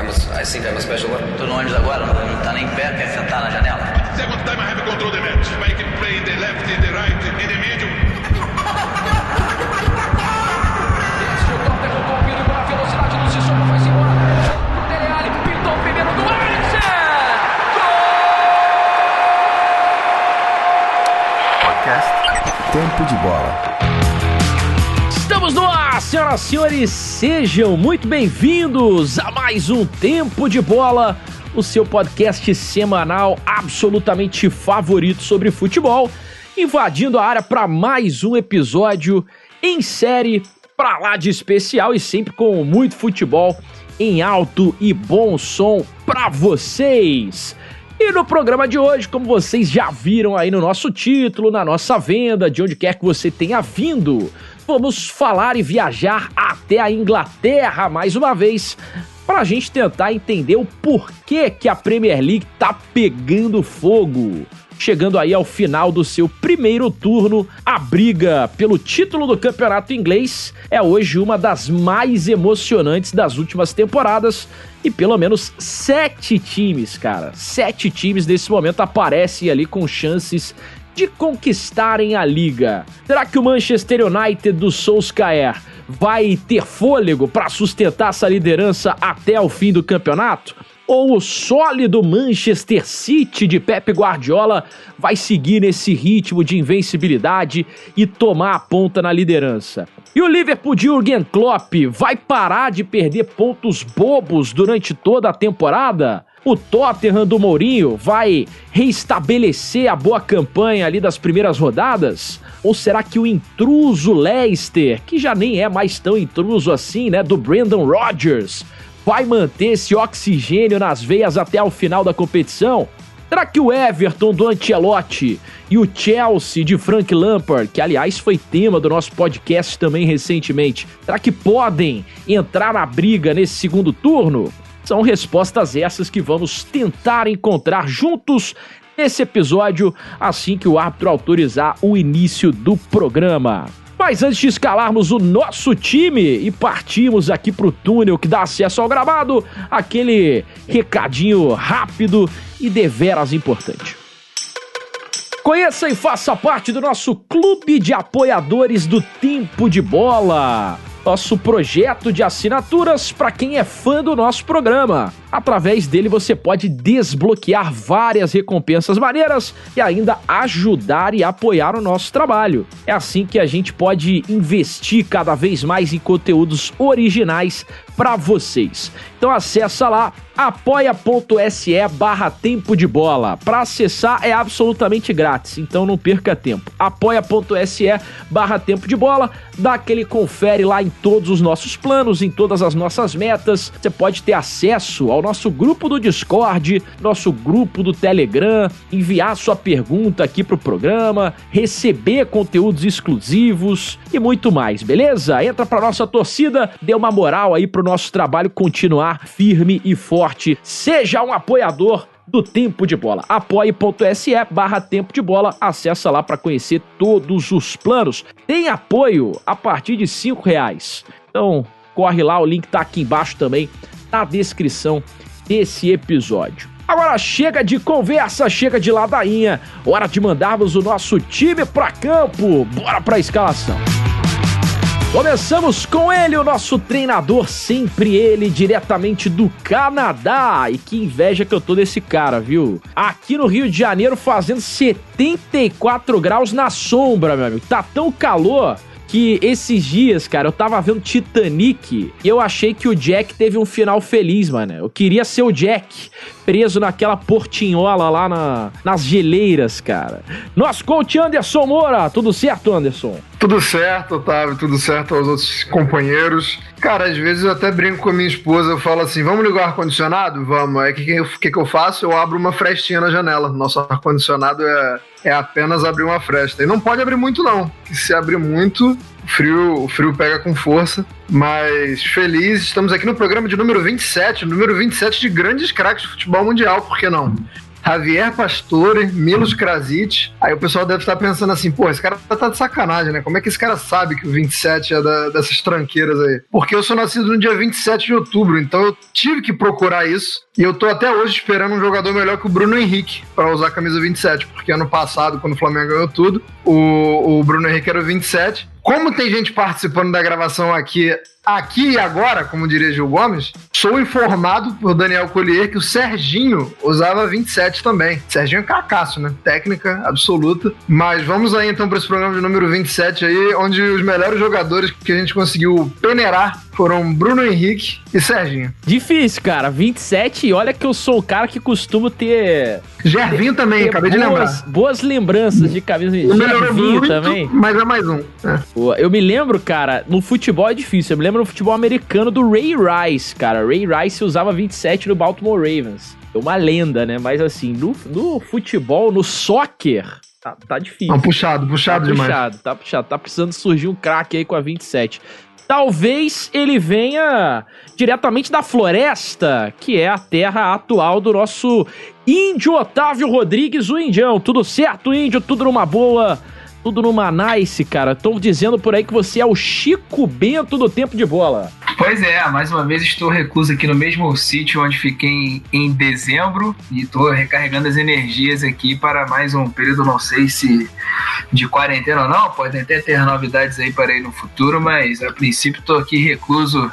I'm a, I think I'm a special one. Tô no ônibus agora, não, não tá nem em pé, quer sentar na janela? Second time I have control the match. I can play in the left, in the right, in the middle. Tempo de Bola. Senhoras e senhores, sejam muito bem-vindos a mais um Tempo de Bola, o seu podcast semanal absolutamente favorito sobre futebol, invadindo a área para mais um episódio em série para lá de especial e sempre com muito futebol em alto e bom som para vocês. E no programa de hoje, como vocês já viram aí no nosso título, na nossa venda, de onde quer que você tenha vindo, vamos falar e viajar até a Inglaterra mais uma vez para a gente tentar entender o porquê que a Premier League tá pegando fogo. Chegando aí ao final do seu primeiro turno, a briga pelo título do campeonato inglês é hoje uma das mais emocionantes das últimas temporadas e pelo menos sete times, cara, sete times nesse momento aparecem ali com chances de conquistarem a liga. Será que o Manchester United do Solskjaer vai ter fôlego para sustentar essa liderança até o fim do campeonato? Ou o sólido Manchester City de Pep Guardiola vai seguir nesse ritmo de invencibilidade e tomar a ponta na liderança? E o Liverpool de Jurgen Klopp vai parar de perder pontos bobos durante toda a temporada? O Tottenham do Mourinho vai reestabelecer a boa campanha ali das primeiras rodadas? Ou será que o intruso Leicester, que já nem é mais tão intruso assim, né, do Brandon Rodgers, vai manter esse oxigênio nas veias até o final da competição? Será que o Everton do Ancelotti e o Chelsea de Frank Lampard, que aliás foi tema do nosso podcast também recentemente, será que podem entrar na briga nesse segundo turno? São respostas essas que vamos tentar encontrar juntos nesse episódio assim que o árbitro autorizar o início do programa. Mas antes de escalarmos o nosso time e partirmos aqui para o túnel que dá acesso ao gramado, aquele recadinho rápido e deveras importante. Conheça e faça parte do nosso clube de apoiadores do Tempo de Bola. Nosso projeto de assinaturas para quem é fã do nosso programa. Através dele você pode desbloquear várias recompensas maneiras e ainda ajudar e apoiar o nosso trabalho. É assim que a gente pode investir cada vez mais em conteúdos originais para vocês. Então acessa lá apoia.se barra tempo de bola. Para acessar é absolutamente grátis, então não perca tempo. apoia.se barra tempo de bola, dá aquele confere lá em todos os nossos planos, em todas as nossas metas. Você pode ter acesso ao nosso grupo do Discord, nosso grupo do Telegram, enviar sua pergunta aqui pro programa, receber conteúdos exclusivos e muito mais, beleza? Entra pra nossa torcida, dê uma moral aí pro nosso trabalho continuar firme e forte. Seja um apoiador do Tempo de Bola. apoie.se barra Tempo de Bola. Acessa lá para conhecer todos os planos. Tem apoio a partir de cinco reais. Então, corre lá, o link tá aqui embaixo também na descrição desse episódio. Agora chega de conversa, chega de ladainha. Hora de mandarmos o nosso time para campo. Bora para a escalação. Começamos com ele, o nosso treinador, sempre ele, diretamente do Canadá. E que inveja que eu tô desse cara, viu? Aqui no Rio de Janeiro fazendo 74 graus na sombra, meu amigo. Tá tão calor que esses dias, cara, eu tava vendo Titanic e eu achei que o Jack teve um final feliz, mano. Eu queria ser o Jack preso naquela portinhola lá na, nas geleiras, cara. Nosso coach Anderson Moura, tudo certo, Anderson? Tudo certo, Otávio, tudo certo aos outros companheiros. Cara, às vezes eu até brinco com a minha esposa, eu falo assim, vamos ligar o ar-condicionado? Vamos. Aí o que, que, que eu faço? Eu abro uma frestinha na janela. Nosso ar-condicionado é, é apenas abrir uma fresta. E não pode abrir muito não, que se abrir muito, o frio, o frio pega com força. Mas feliz, estamos aqui no programa de número 27, número 27 de grandes craques de futebol mundial, por que não? Javier Pastore, Milos Krasic. Aí o pessoal deve estar pensando assim, pô, esse cara tá de sacanagem, né? Como é que esse cara sabe que o 27 é da, dessas tranqueiras aí? Porque eu sou nascido no dia 27 de outubro, então eu tive que procurar isso. E eu tô até hoje esperando um jogador melhor que o Bruno Henrique para usar a camisa 27, porque ano passado, quando o Flamengo ganhou tudo, o, o Bruno Henrique era o 27. Como tem gente participando da gravação aqui, aqui e agora, como diria Gil Gomes, sou informado por Daniel Collier que o Serginho usava 27 também. Serginho é cacaço, né? Técnica absoluta. Mas vamos aí então para esse programa de número 27 aí, onde os melhores jogadores que a gente conseguiu peneirar foram Bruno Henrique e Serginho. Difícil, cara. 27, e olha que eu sou o cara que costumo ter. Gervinho também, ter acabei de boas, lembrar. Boas lembranças de camisa. Gervinho muito, também. mas é mais um. É. Eu me lembro, cara, no futebol é difícil. Eu me lembro no futebol americano do Ray Rice, cara. Ray Rice usava 27 no Baltimore Ravens. É uma lenda, né? Mas assim, no, no futebol, no soccer, tá, tá difícil. Não, puxado, puxado tá demais. puxado, tá puxado. Tá precisando surgir um craque aí com a 27. Talvez ele venha diretamente da floresta, que é a terra atual do nosso índio Otávio Rodrigues, o Indião. Tudo certo, índio? Tudo numa boa? Tudo numa nice, cara. Estão dizendo por aí que você é o Chico Bento do tempo de bola. Pois é, mais uma vez estou recluso aqui no mesmo sítio onde fiquei em, em dezembro e estou recarregando as energias aqui para mais um período, não sei se de quarentena ou não, podem até ter novidades aí para ir no futuro, mas a princípio estou aqui recluso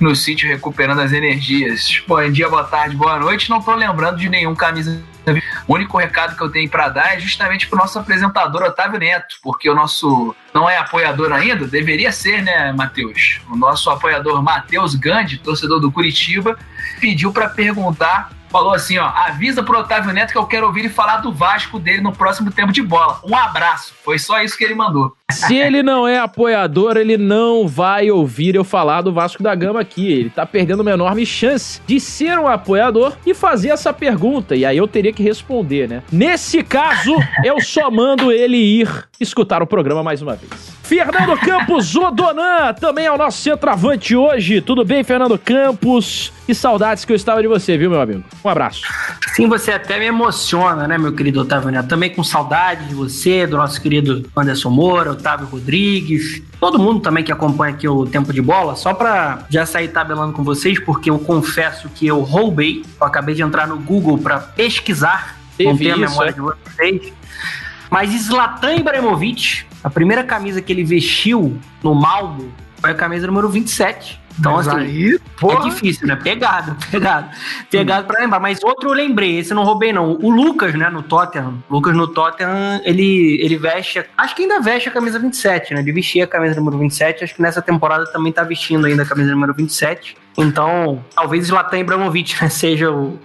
no sítio recuperando as energias. Bom dia, boa tarde, boa noite. Não estou lembrando de nenhum camisa. O único recado que eu tenho para dar é justamente para o nosso apresentador Otávio Neto, porque o nosso não é apoiador ainda, deveria ser, né, Matheus? O nosso apoiador Matheus Gandhi, torcedor do Curitiba, pediu para perguntar, falou assim, ó, avisa pro Otávio Neto que eu quero ouvir ele falar do Vasco dele no próximo tempo de bola. Um abraço. Foi só isso que ele mandou. Se ele não é apoiador, ele não vai ouvir eu falar do Vasco da Gama aqui. Ele tá perdendo uma enorme chance de ser um apoiador e fazer essa pergunta. E aí eu teria que responder, né? Nesse caso, eu só mando ele ir escutar o programa mais uma vez. Fernando Campos Odonan também é o nosso centroavante hoje. Tudo bem, Fernando Campos? Que saudades que eu estava de você, viu, meu amigo? Um abraço. Sim, você até me emociona, né, meu querido Otávio Neto? Também com saudade de você, do nosso querido Anderson Moura, Otávio Rodrigues, todo mundo também que acompanha aqui o Tempo de Bola. Só pra já sair tabelando com vocês, porque eu confesso que eu roubei, eu acabei de entrar no Google pra pesquisar, não Teve tenho a memória é? de vocês. Mas Zlatan Ibrahimovic, a primeira camisa que ele vestiu no Malmo foi a camisa número 27. Então, Mas assim, aí, porra, é difícil, né? Pegado, pegado. Pegado pra lembrar. Mas outro eu lembrei, esse eu não roubei, não. O Lucas, né, no Tottenham. O Lucas no Tottenham, ele, ele veste. Acho que ainda veste a camisa 27, né? Ele vestia a camisa número 27. Acho que nessa temporada também tá vestindo ainda a camisa número 27. Então, talvez Zlatan Ibrahimovic né, seja o,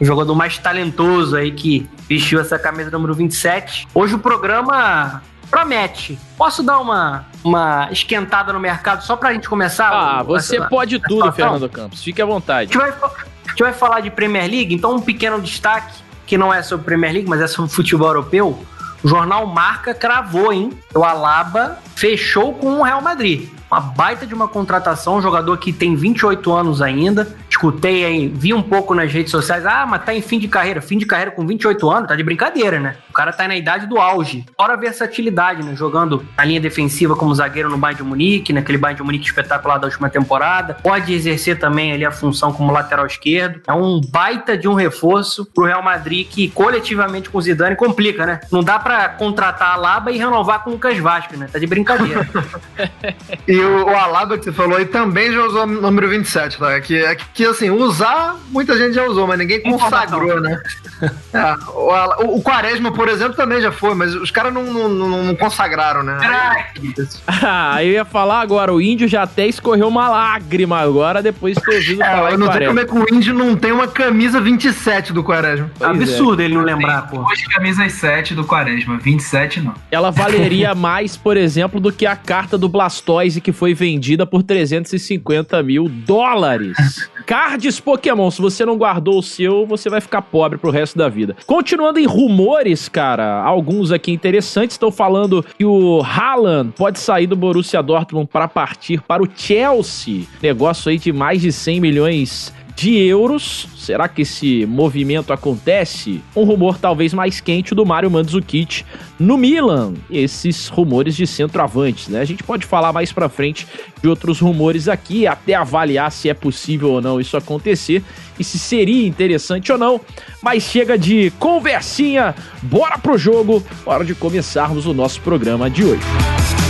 o jogador mais talentoso aí que vestiu essa camisa número 27. Hoje o programa promete. Posso dar uma, uma esquentada no mercado só pra gente começar? Ah, o- você essa- pode tudo, situação? Fernando Campos. Fique à A vontade. gente, vai, a gente vai falar de Premier League, então um pequeno destaque, que não é sobre Premier League, mas é sobre futebol europeu. O jornal Marca cravou, hein? O Alaba fechou com o Real Madrid. Uma baita de uma contratação, um jogador que tem 28 anos ainda. Escutei aí, vi um pouco nas redes sociais. Ah, mas tá em fim de carreira. Fim de carreira com 28 anos, tá de brincadeira, né? O cara tá na idade do auge. Fora a versatilidade, né? Jogando na linha defensiva como zagueiro no Bayern de Munique, naquele Bayern de Munique espetacular da última temporada. Pode exercer também ali a função como lateral esquerdo. É um baita de um reforço pro Real Madrid que coletivamente com o Zidane complica, né? Não dá pra contratar a Laba e renovar com o Lucas Vasco, né? Tá de brincadeira. E o, o Alaba que você falou aí também já usou o número 27, tá? É que, é que assim, usar, muita gente já usou, mas ninguém consagrou, né? É, o, o- Quaresma, por exemplo, também já foi, mas os caras não, não, não- não consagraram, né? Ah, eu ia falar agora, o índio já até escorreu uma lágrima agora depois de ter ouvido falar É, eu em não sei como é que o Índio não tem uma camisa 27 do Quaresma. Pois é. Absurdo ele não lembrar, pô. Hoje camisas 7 do Quaresma, 27 não. Ela valeria mais, por exemplo, do que a carta do Blastoise que foi vendida por 350 mil dólares. Cards Pokémon, se você não guardou o seu, você vai ficar pobre pro resto da vida. Continuando em rumores, cara, alguns aqui interessantes estão falando que o Haaland pode sair do Borussia Dortmund para partir para o Chelsea. Negócio aí de mais de 100 milhões de euros. Será que esse movimento acontece? Um rumor talvez mais quente do Mário Mandzukic no Milan. Esses rumores de centroavantes, né? A gente pode falar mais para frente de outros rumores aqui, até avaliar se é possível ou não isso acontecer e se seria interessante ou não. Mas chega de conversinha, bora pro jogo, hora de começarmos o nosso programa de hoje.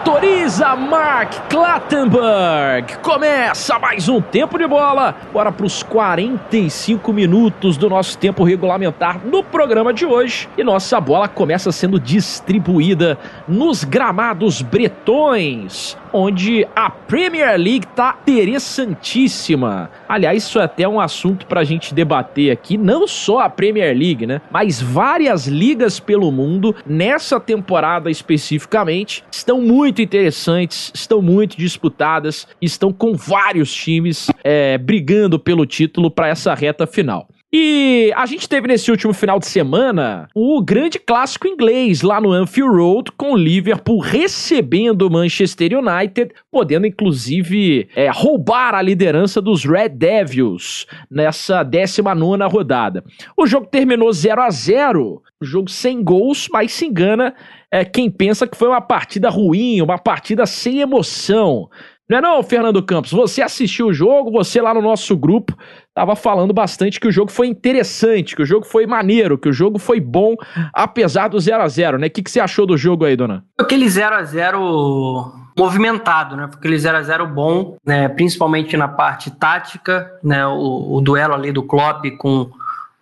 Autoriza Mark Clattenburg. Começa mais um tempo de bola. Bora para os 45 minutos do nosso tempo regulamentar no programa de hoje. E nossa bola começa sendo distribuída nos gramados bretões onde a Premier League tá interessantíssima. Aliás, isso é até um assunto para a gente debater aqui, não só a Premier League, né? Mas várias ligas pelo mundo, nessa temporada especificamente, estão muito interessantes, estão muito disputadas, estão com vários times é, brigando pelo título para essa reta final. E a gente teve nesse último final de semana o grande clássico inglês lá no Anfield Road, com o Liverpool recebendo o Manchester United, podendo inclusive é, roubar a liderança dos Red Devils nessa 19 rodada. O jogo terminou 0 a 0 um jogo sem gols, mas se engana é, quem pensa que foi uma partida ruim, uma partida sem emoção. Não é não, Fernando Campos? Você assistiu o jogo, você lá no nosso grupo estava falando bastante que o jogo foi interessante, que o jogo foi maneiro, que o jogo foi bom, apesar do 0 a 0 né? O que, que você achou do jogo aí, dona? Aquele 0 a 0 movimentado, né? Aquele 0 a 0 bom, né? principalmente na parte tática, né? O, o duelo ali do Klopp com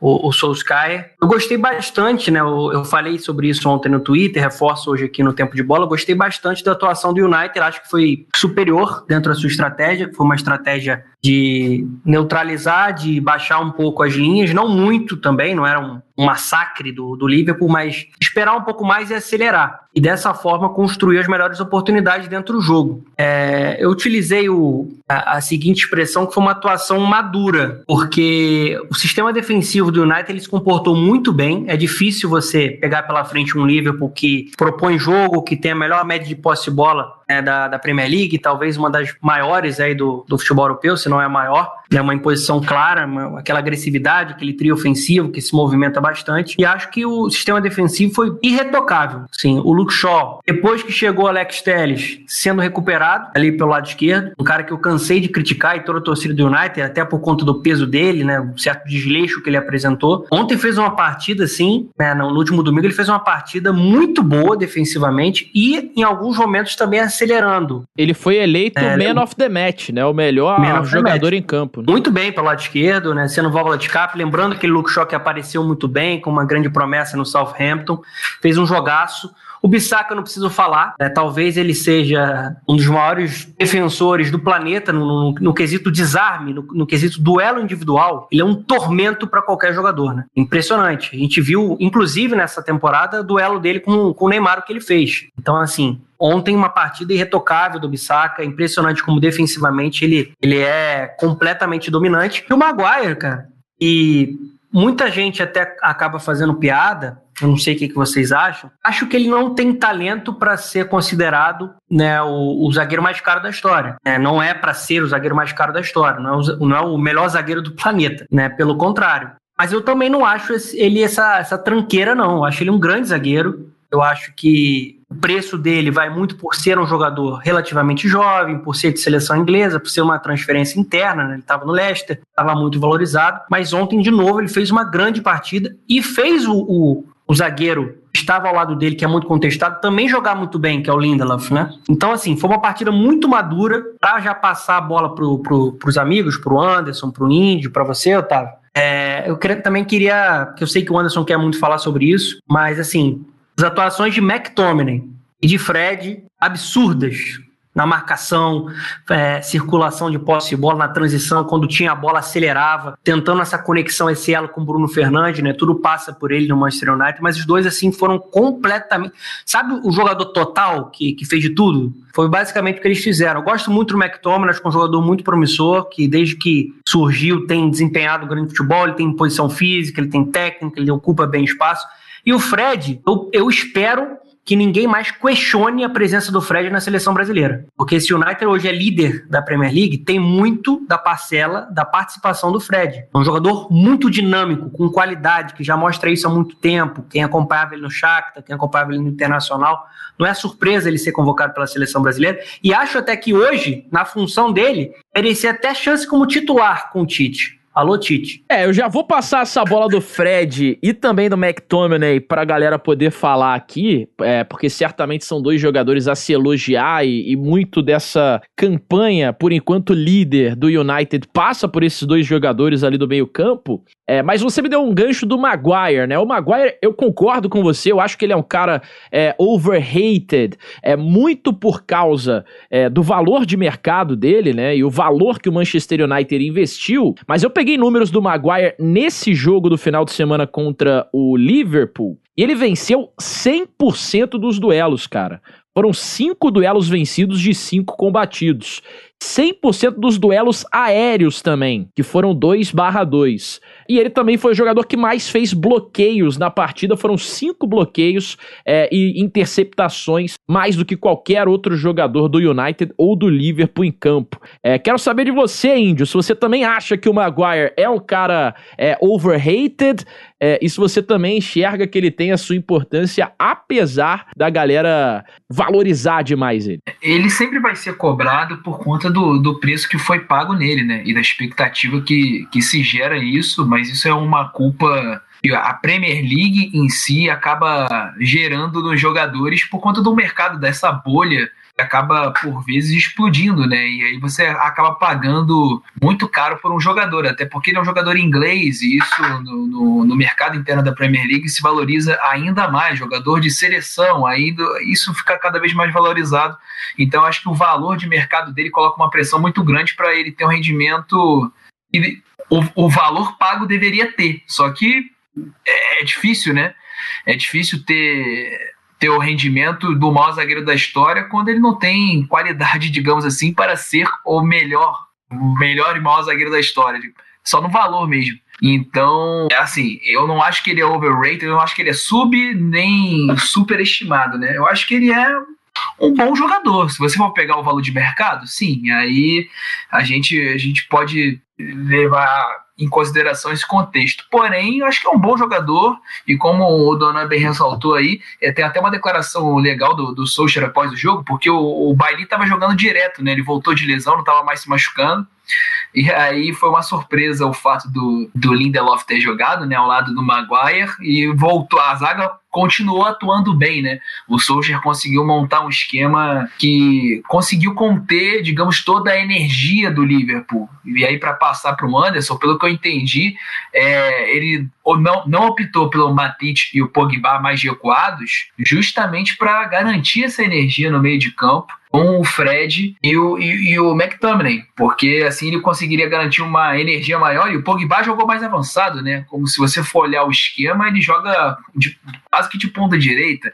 o, o Solskjaer. Eu gostei bastante, né? Eu, eu, falei sobre isso ontem no Twitter, reforço hoje aqui no Tempo de Bola. Eu gostei bastante da atuação do United, acho que foi superior dentro da sua estratégia, foi uma estratégia de neutralizar, de baixar um pouco as linhas, não muito também, não era um, um massacre do, do Liverpool, mas esperar um pouco mais e acelerar. E dessa forma construir as melhores oportunidades dentro do jogo. É, eu utilizei o, a, a, seguinte expressão, que foi uma atuação madura, porque o sistema defensivo do United ele se comportou muito bem. É difícil você pegar pela frente um Liverpool que propõe jogo, que tem a melhor média de posse de bola né, da, da Premier League, talvez uma das maiores aí do, do futebol europeu, se não é a maior. É uma imposição clara, uma, aquela agressividade, aquele trio ofensivo que se movimenta bastante. E acho que o sistema defensivo foi irretocável. Sim, o Luke Shaw, depois que chegou Alex Telles sendo recuperado ali pelo lado esquerdo, um cara que eu cansei de criticar e toda a torcida do United, até por conta do peso dele, né, um certo desleixo que ele apresentou. Ontem fez uma partida assim, né, no último domingo ele fez uma partida muito boa defensivamente e em alguns momentos também acelerando. Ele foi eleito é, Man of the Match, né, o melhor jogador em campo. Né? Muito bem pelo lado esquerdo, né? Sendo válvula de cap. Lembrando que o Luke Shaw que apareceu muito bem, com uma grande promessa no Southampton. Fez um jogaço. O Bissaka não preciso falar, né? talvez ele seja um dos maiores defensores do planeta no, no, no quesito desarme, no, no, quesito duelo individual. Ele é um tormento para qualquer jogador, né? Impressionante. A gente viu, inclusive nessa temporada, o duelo dele com, com o Neymar, o que ele fez. Então, assim, Ontem, uma partida irretocável do Bissaka, impressionante como defensivamente ele, ele é completamente dominante. E o Maguire, cara, e muita gente até acaba fazendo piada, eu não sei o que, vocês acham. Acho que ele não tem talento para ser considerado né, o, o, zagueiro mais caro da história. Né? Não é para ser o zagueiro mais caro da história, não é o, não é o melhor zagueiro do planeta, né? Pelo contrário. Mas eu também não acho ele essa, essa tranqueira, não. Eu acho ele um grande zagueiro. Eu acho que o preço dele vai muito por ser um jogador relativamente jovem, por ser de seleção inglesa, por ser uma transferência interna, né? ele estava no Leicester, estava muito valorizado, mas ontem, de novo, ele fez uma grande partida e fez o, o, o zagueiro estava ao lado dele, que é muito contestado, também jogar muito bem, que é o Lindelof, né? Então, assim, foi uma partida muito madura para já passar a bola pro, pro, os amigos, para o Anderson, para o Índio, para você, Otávio. É, eu queria, também queria, que eu sei que o Anderson quer muito falar sobre isso, mas assim, as atuações de McTominay e de Fred absurdas na marcação, é, circulação de posse de bola, na transição, quando tinha a bola acelerava, tentando essa conexão, esse elo com o Bruno Fernandes, né? Tudo passa por ele no Manchester United, mas os dois, assim, foram completamente... Sabe o jogador total que, que fez de tudo? Foi basicamente o que eles fizeram. Eu gosto muito do McTominay, acho que é um jogador muito promissor, que desde que surgiu tem desempenhado grande futebol, ele tem posição física, ele tem técnica, ele ocupa bem espaço, e o Fred, eu, eu espero que ninguém mais questione a presença do Fred na seleção brasileira. Porque esse United hoje é líder da Premier League, tem muito da parcela da participação do Fred. É um jogador muito dinâmico, com qualidade, que já mostra isso há muito tempo. Quem acompanhava ele no Shakhtar, quem acompanhava ele no Internacional, não é surpresa ele ser convocado pela seleção brasileira. E acho até que hoje, na função dele, merecia até chance como titular com o Tite. Alô, Tite. É, eu já vou passar essa bola do Fred e também do McTominay pra galera poder falar aqui, é, porque certamente são dois jogadores a se elogiar e, e, muito dessa campanha, por enquanto líder do United, passa por esses dois jogadores ali do meio campo. É, mas você me deu um gancho do Maguire, né? O Maguire, eu concordo com você, eu acho que ele é um cara é, overrated, é muito por causa é, do valor de mercado dele, né? E o valor que o Manchester United investiu. Mas eu peguei números do Maguire nesse jogo do final de semana contra o Liverpool e ele venceu 100% dos duelos, cara. Foram cinco duelos vencidos de cinco combatidos. 100% dos duelos aéreos também, que foram 2 barra 2. E ele também foi o jogador que mais fez bloqueios na partida, foram cinco bloqueios é, e interceptações, mais do que qualquer outro jogador do United ou do Liverpool em campo. É, quero saber de você, Índio, se você também acha que o Maguire é um cara é, overrated, é, e se você também enxerga que ele tem a sua importância, apesar da galera valorizar demais ele. Ele sempre vai ser cobrado por conta do, do preço que foi pago nele, né? E da expectativa que, que se gera isso, mas isso é uma culpa a Premier League em si acaba gerando nos jogadores por conta do mercado, dessa bolha acaba por vezes explodindo, né? E aí você acaba pagando muito caro por um jogador, até porque ele é um jogador inglês e isso no, no, no, mercado interno da Premier League se valoriza ainda mais. Jogador de seleção, ainda isso fica cada vez mais valorizado. Então acho que o valor de mercado dele coloca uma pressão muito grande para ele ter um rendimento que o, o valor pago deveria ter. Só que é, é difícil, né? É difícil ter ter o rendimento do maior zagueiro da história quando ele não tem qualidade, digamos assim, para ser o melhor, melhor e maior zagueiro da história. Só no valor mesmo. Então, é assim, eu não acho que ele é overrated, eu não acho que ele é sub nem superestimado, né? Eu acho que ele é um bom jogador. Se você for pegar o valor de mercado, sim, aí a gente, a gente pode levar em consideração esse contexto. Porém, eu acho que é um bom jogador, e como o Donan bem ressaltou aí, é, tem até uma declaração legal do, do Solskjaer após o jogo, porque o, o Bailey estava jogando direto, né? Ele voltou de lesão, não estava mais se machucando. E aí foi uma surpresa o fato do, do Lindelof ter jogado, né, ao lado do Maguire, e voltou a zaga continuou atuando bem, né? O Solskjaer conseguiu montar um esquema que conseguiu conter, digamos, toda a energia do Liverpool. E aí, para passar para o Anderson, pelo que eu entendi, é, ele não, não optou pelo Matite e o Pogba mais recuados, justamente para garantir essa energia no meio de campo com o Fred e o, e, e, o McTominay, porque assim ele conseguiria garantir uma energia maior e o Pogba jogou mais avançado, né? Como se você for olhar o esquema, ele joga de, quase que de ponta direita,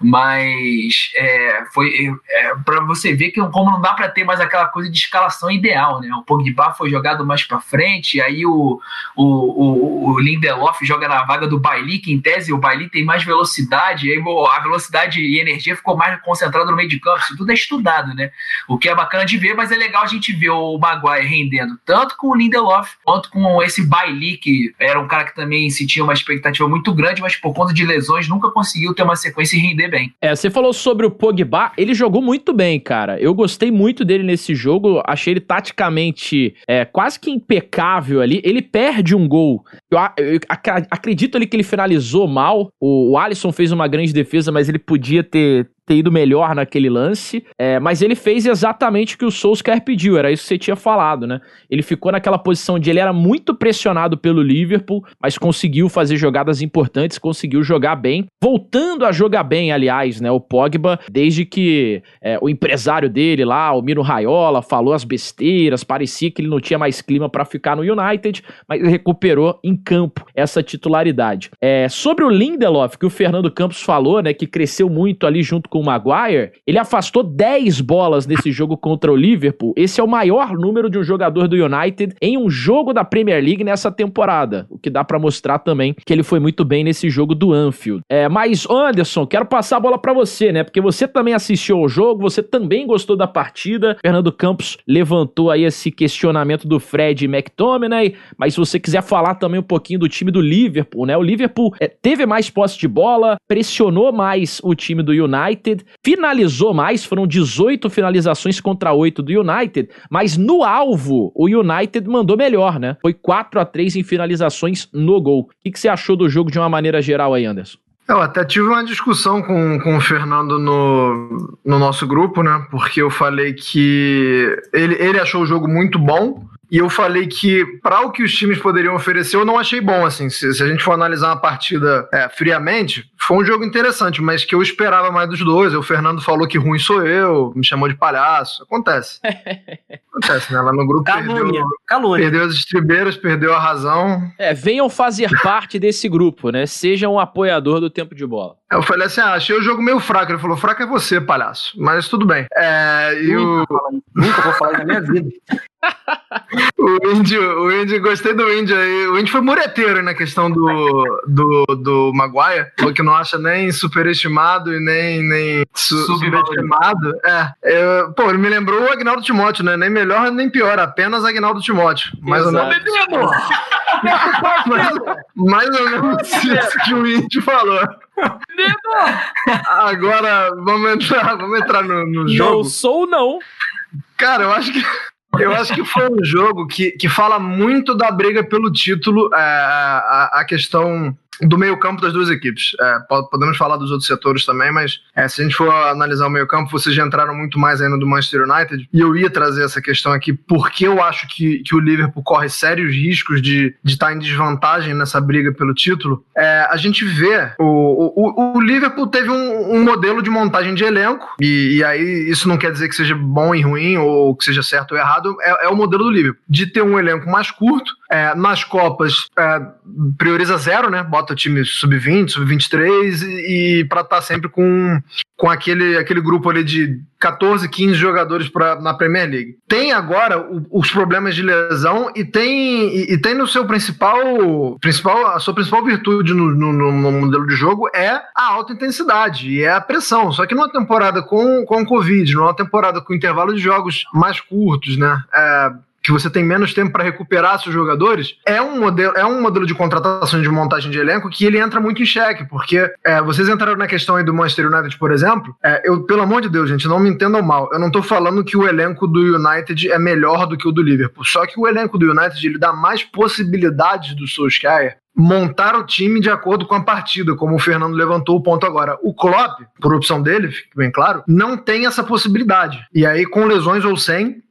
mas é, foi é, para você ver que como não dá para ter mais aquela coisa de escalação ideal, né? O Pogba foi jogado mais para frente, aí o, o, o, o, Lindelof joga na vaga do Bailly, que em tese o Bailly tem mais velocidade, aí a velocidade e energia ficou mais concentrada no meio de campo, isso tudo é estudado, né? O que é bacana de ver, mas é legal a gente ver o Maguire rendendo tanto com o Lindelof quanto com esse Bailey, que era um cara que também se tinha uma expectativa muito grande, mas por conta de lesões nunca conseguiu ter uma sequência e render bem. É, você falou sobre o Pogba, ele jogou muito bem, cara. Eu gostei muito dele nesse jogo, achei ele taticamente é, quase que impecável ali. Ele perde um gol. Eu, eu acredito ali que ele finalizou mal. O, o Alisson fez uma grande defesa, mas ele podia ter, ter ido melhor naquele lance, é, mas ele fez exatamente o que o Solskjaer pediu, era isso que você tinha falado, né? Ele ficou naquela posição de ele era muito pressionado pelo Liverpool, mas conseguiu fazer jogadas importantes, conseguiu jogar bem, voltando a jogar bem, aliás, né? O Pogba, desde que é, o empresário dele lá, o Miro Raiola, falou as besteiras, parecia que ele não tinha mais clima para ficar no United, mas recuperou em campo essa titularidade. É, sobre o Lindelof, que o Fernando Campos falou, né, que cresceu muito ali junto com com o Maguire, ele afastou 10 bolas nesse jogo contra o Liverpool. Esse é o maior número de um jogador do United em um jogo da Premier League nessa temporada, o que dá para mostrar também que ele foi muito bem nesse jogo do Anfield. É, mas Anderson, quero passar a bola para você, né? Porque você também assistiu ao jogo, você também gostou da partida. Fernando Campos levantou aí esse questionamento do Fred e McTominay, mas se você quiser falar também um pouquinho do time do Liverpool, né? O Liverpool é, teve mais posse de bola, pressionou mais o time do United, finalizou mais, foram 18 finalizações contra 8 do United, mas no alvo o United mandou melhor, né? Foi 4 a 3 em finalizações no gol. O que, que você achou do jogo de uma maneira geral aí, Anderson? Eu até tive uma discussão com, com o Fernando no, no nosso grupo, né? Porque eu falei que ele, ele achou o jogo muito bom. E eu falei que, para o que os times poderiam oferecer, eu não achei bom. Assim, se, se a gente for analisar uma partida é, friamente, foi um jogo interessante, mas que eu esperava mais dos dois. O Fernando falou que ruim sou eu, me chamou de palhaço. Acontece. Acontece, né? Lá no grupo Calúnia, perdeu, calúnia. perdeu as estribeiras, perdeu a razão. É, venham fazer parte desse grupo, né? Seja um apoiador do tempo de bola. Eu falei assim: ah, achei o jogo meio fraco. Ele falou: fraco é você, palhaço. Mas tudo bem. É, e o, Nunca vou falar na minha vida. o Indy, o Indy, gostei do Indy aí. O Indy foi mureteiro na questão do, do, do Maguire. Falou que não acha nem superestimado e nem, nem su, subestimado. É, eu- pô, ele me lembrou o Agnaldo Timóteo, né? Nem melhor nem pior, apenas Agnaldo Timóteo. Mais ou menos. mais, mais ou menos isso que o Indy falou. Agora, vamos entrar, vamos entrar no, no jogo. Não sou, não. Cara, eu acho que. Eu acho que foi um jogo que, que fala muito da briga pelo título, é, a, a questão do meio-campo das duas equipes. É, po- podemos falar dos outros setores também, mas é, se a gente for analisar o meio-campo, vocês já entraram muito mais ainda do Manchester United. E eu ia trazer essa questão aqui, porque eu acho que, que o Liverpool corre sérios riscos de estar em desvantagem nessa briga pelo título. É, a gente vê o, o, o Liverpool teve um, um modelo de montagem de elenco, e, e aí isso não quer dizer que seja bom e ruim, ou que seja certo ou errado, é, é o modelo do Liverpool. De ter um elenco mais curto, é, nas Copas é, prioriza zero, né? Bota time sub-20, sub-23 e, e para estar sempre com, com aquele, aquele grupo ali de 14, 15 jogadores pra, na Premier League. Tem agora o- os problemas de lesão e tem, e, e tem no seu principal, principal. A sua principal virtude no, no- no- no modelo de jogo é a alta intensidade e é a pressão. Só que numa temporada com, com Covid, numa temporada com intervalo de jogos mais curtos, né? É, que você tem menos tempo para recuperar seus jogadores, é um modelo, é um modelo de contratação de montagem de elenco que ele entra muito em xeque, porque é, vocês entraram na questão aí do Manchester United, por exemplo. é, eu, pelo amor de Deus, gente, não me entendam mal. Eu não tô falando que o elenco do United é melhor do que o do Liverpool. Só que o elenco do United ele dá mais possibilidades do Solskjaer montar o time de acordo com a partida, como o Fernando levantou o ponto agora. O Klopp, por opção dele, bem claro, não tem essa possibilidade. E aí, com lesões ou sem,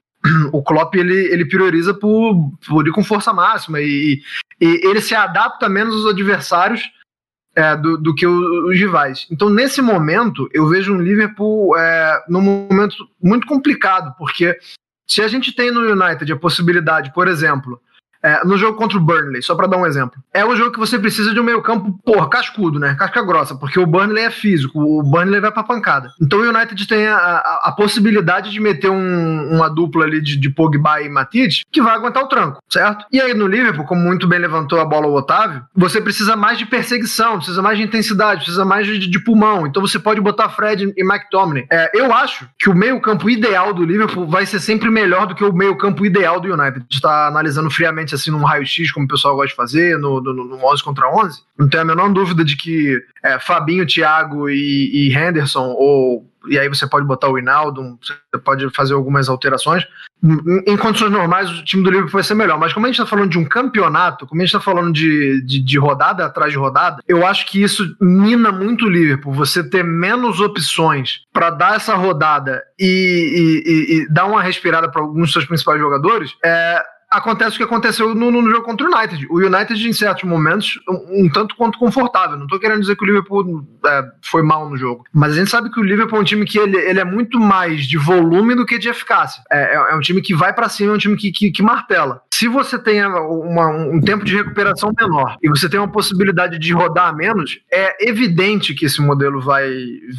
o Klopp ele, ele prioriza por, por ir com força máxima e, e ele se adapta menos aos adversários é, do, do que o- os rivais. Então, nesse momento, eu vejo um Liverpool é, num momento muito complicado, porque se a gente tem no United a possibilidade, por exemplo, é, no jogo contra o Burnley, só para dar um exemplo, é um jogo que você precisa de um meio-campo, porra, cascudo, né? Casca grossa, porque o Burnley é físico, o Burnley vai pra pancada. Então o United tem a, a- a possibilidade de meter um- uma dupla ali de, de Pogba e Matite que vai aguentar o tranco, certo? E aí no Liverpool, como muito bem levantou a bola o Otávio, você precisa mais de perseguição, precisa mais de intensidade, precisa mais de, de pulmão. Então você pode botar Fred e McTominay. É, eu acho que o meio-campo ideal do Liverpool vai ser sempre melhor do que o meio-campo ideal do United. A gente está analisando friamente assim num raio-x, como o pessoal gosta de fazer, no, no, no 11 contra 11. Não tenho a menor dúvida de que é, Fabinho, Thiago e, e Henderson, ou e aí você pode botar o Hinaldo, você pode fazer algumas alterações. Em, condições normais, o time do Liverpool vai ser melhor. Mas como a gente está falando de um campeonato, como a gente está falando de, de, de rodada atrás de rodada, eu acho que isso mina muito o Liverpool. Você ter menos opções para dar essa rodada e, e- e- e dar uma respirada para alguns dos seus principais jogadores, é, acontece o que aconteceu no, no jogo contra o United. O United, em certos momentos, um, um tanto quanto confortável. Não tô querendo dizer que o Liverpool é, foi mal no jogo. Mas a gente sabe que o Liverpool é um time que ele, ele é muito mais de volume do que de eficácia. É, é- é um time que vai para cima, é um time que, que, que martela. Se você tem uma- um tempo de recuperação menor e você tem uma possibilidade de rodar menos, é evidente que esse modelo vai,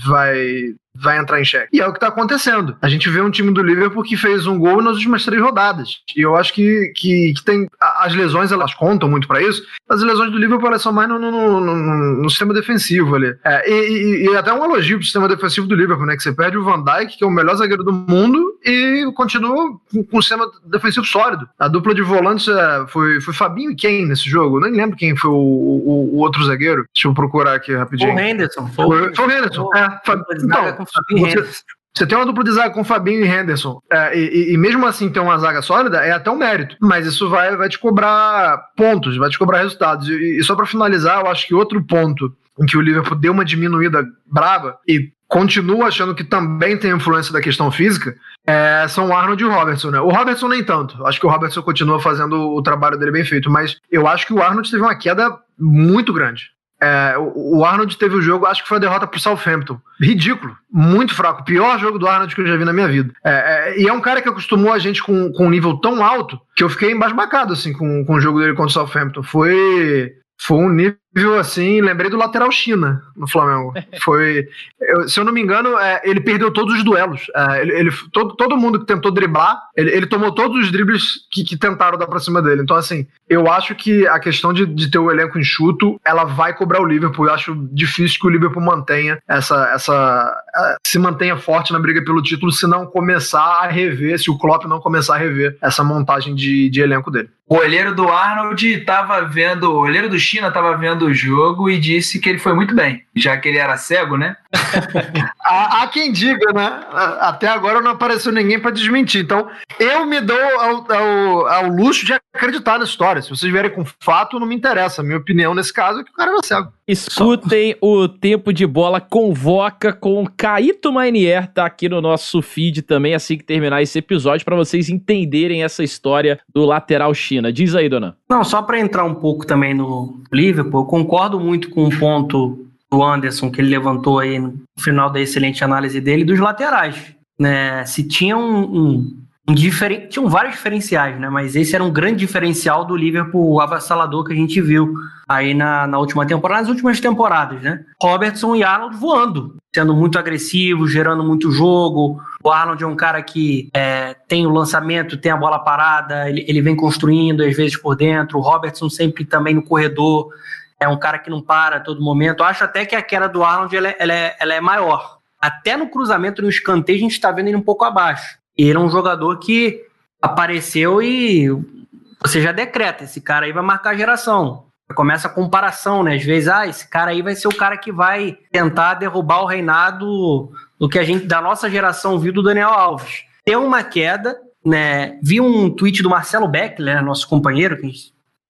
vai vai entrar em xeque. E é o que tá acontecendo. A gente vê um time do Liverpool que fez um gol nas últimas três rodadas. E eu acho que, que, que tem. As lesões, elas contam muito para isso. As lesões do Liverpool elas são mais no, no, no, no sistema defensivo ali. É, e, e, e, até um elogio pro sistema defensivo do Liverpool, né? Que você perde o Van Dijk, que é o melhor zagueiro do mundo, e continua com, com um sistema defensivo sólido. A dupla de volantes é, foi, foi Fabinho e quem nesse jogo? Eu nem lembro quem foi o, o, o, outro zagueiro. Deixa eu procurar aqui rapidinho. O Henderson. Foi, foi o Henderson. É, então, você, você tem uma dupla de zaga com Fabinho e Henderson, é, e, e, mesmo assim ter uma zaga sólida é até um mérito, mas isso vai, vai te cobrar pontos, vai te cobrar resultados. E, e só para finalizar, eu acho que outro ponto em que o Liverpool deu uma diminuída braba e continua achando que também tem influência da questão física, é, são o Arnold e o Robertson, né? O Robertson nem tanto. Acho que o Robertson continua fazendo o trabalho dele bem feito, mas eu acho que o Arnold teve uma queda muito grande. É, o Arnold teve o jogo, acho que foi a derrota pro Southampton. Ridículo, muito fraco. Pior jogo do Arnold que eu já vi na minha vida. É, é, e é um cara que acostumou a gente com, com um nível tão alto que eu fiquei embasbacado assim, com, com o jogo dele contra o Southampton. Foi, foi um nível nível assim, lembrei do lateral China no Flamengo. Foi, eu, se eu não me engano, é, ele perdeu todos os duelos. É, ele, ele, todo, todo mundo que tentou driblar, ele, ele tomou todos os dribles que, que, tentaram dar pra cima dele. Então, assim, eu acho que a questão de, de ter o elenco enxuto, ela vai cobrar o Liverpool. Eu acho difícil que o Liverpool mantenha essa, essa se mantenha forte na briga pelo título, se não começar a rever, se o Klopp não começar a rever essa montagem de, de elenco dele. O olheiro do Arnold estava vendo, o olheiro do China estava vendo do jogo e disse que ele foi muito bem, já que ele era cego, né? há, há, quem diga, né? Até agora não apareceu ninguém para desmentir. Então, eu me dou ao, ao, ao, luxo de acreditar na história. Se vocês vierem com fato, não me interessa. A minha opinião nesse caso é que o cara era cego. Escutem Só. o Tempo de Bola Convoca com Caíto Mainier, tá aqui no nosso feed também, assim que terminar esse episódio, para vocês entenderem essa história do lateral China. Diz aí, dona. Não, só para entrar um pouco também no Liverpool, eu concordo muito com o ponto do Anderson que ele levantou aí no final da excelente análise dele dos laterais. Né? Se tinha um, um, um diferen... tinham vários diferenciais, né? Mas esse era um grande diferencial do Liverpool avassalador que a gente viu aí na, na última temporada, nas últimas temporadas, né? Robertson e Arnold voando, sendo muito agressivos, gerando muito jogo. O Arnold é um cara que é, tem o lançamento, tem a bola parada, ele, ele vem construindo às vezes por dentro. O Robertson sempre também no corredor é um cara que não para a todo momento. Acho até que a queda do Arnold ela é, ela é, ela é maior. Até no cruzamento, no escanteio, a gente está vendo ele um pouco abaixo. Ele é um jogador que apareceu e você já decreta, esse cara aí vai marcar a geração. Começa a comparação, né? Às vezes, ah, esse cara aí vai ser o cara que vai tentar derrubar o reinado do que a gente, da nossa geração, viu do Daniel Alves. Tem uma queda, né? Vi um tweet do Marcelo Beckler, né, nosso companheiro, que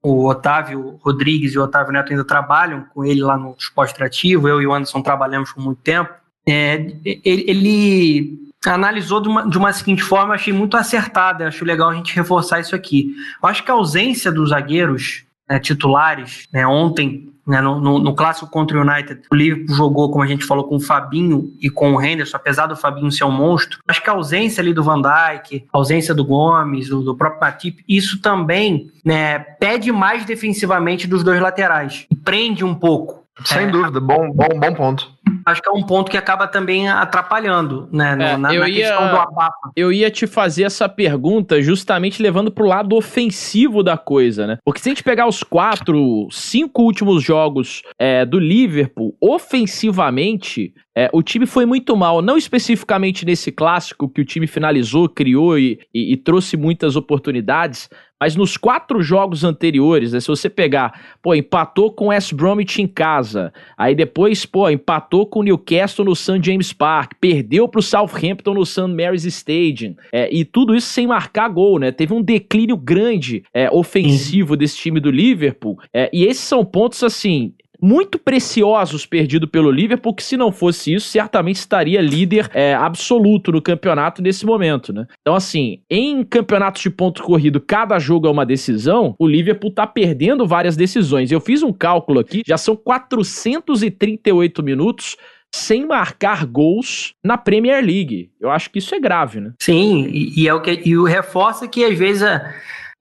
o Otávio Rodrigues e o Otávio Neto ainda trabalham com ele lá no Esporte Atrativo, eu e o Anderson trabalhamos por muito tempo. É, ele, ele, analisou de uma, de uma seguinte forma, achei muito acertada, acho legal a gente reforçar isso aqui. Eu acho que a ausência dos zagueiros né, titulares, né, ontem né, no, no, no, clássico contra o United, o Liverpool jogou, como a gente falou, com o Fabinho e com o Henderson, apesar do Fabinho ser um monstro. Acho que a ausência ali do Van Dijk, a ausência do Gomes, do, do próprio Matip, isso também né, pede mais defensivamente dos dois laterais. E prende um pouco. Sem é, dúvida, bom, bom, bom ponto acho que é um ponto que acaba também atrapalhando, né? É, na, eu na ia, questão do abafa. Eu ia te fazer essa pergunta justamente levando pro lado ofensivo da coisa, né? Porque se a gente pegar os quatro, cinco últimos jogos é, do Liverpool, ofensivamente, é, o time foi muito mal, não especificamente nesse clássico que o time finalizou, criou e, e, e trouxe muitas oportunidades, mas nos quatro jogos anteriores, né, se você pegar, pô, empatou com o West Bromwich em casa, aí depois, pô, empatou com o Newcastle no St. James Park, perdeu pro Southampton no St. Mary's Stadium, é, e tudo isso sem marcar gol, né? Teve um declínio grande é, ofensivo uhum. desse time do Liverpool, é, e esses são pontos, assim, muito preciosos perdidos pelo Liverpool, que se não fosse isso, certamente estaria líder é, absoluto no campeonato nesse momento, né? Então, assim, em campeonatos de ponto corrido, cada jogo é uma decisão, o Liverpool tá perdendo várias decisões. Eu fiz um cálculo aqui, já são 438 minutos sem marcar gols na Premier League. Eu acho que isso é grave, né? Sim, e, e é o que e o reforça que às vezes a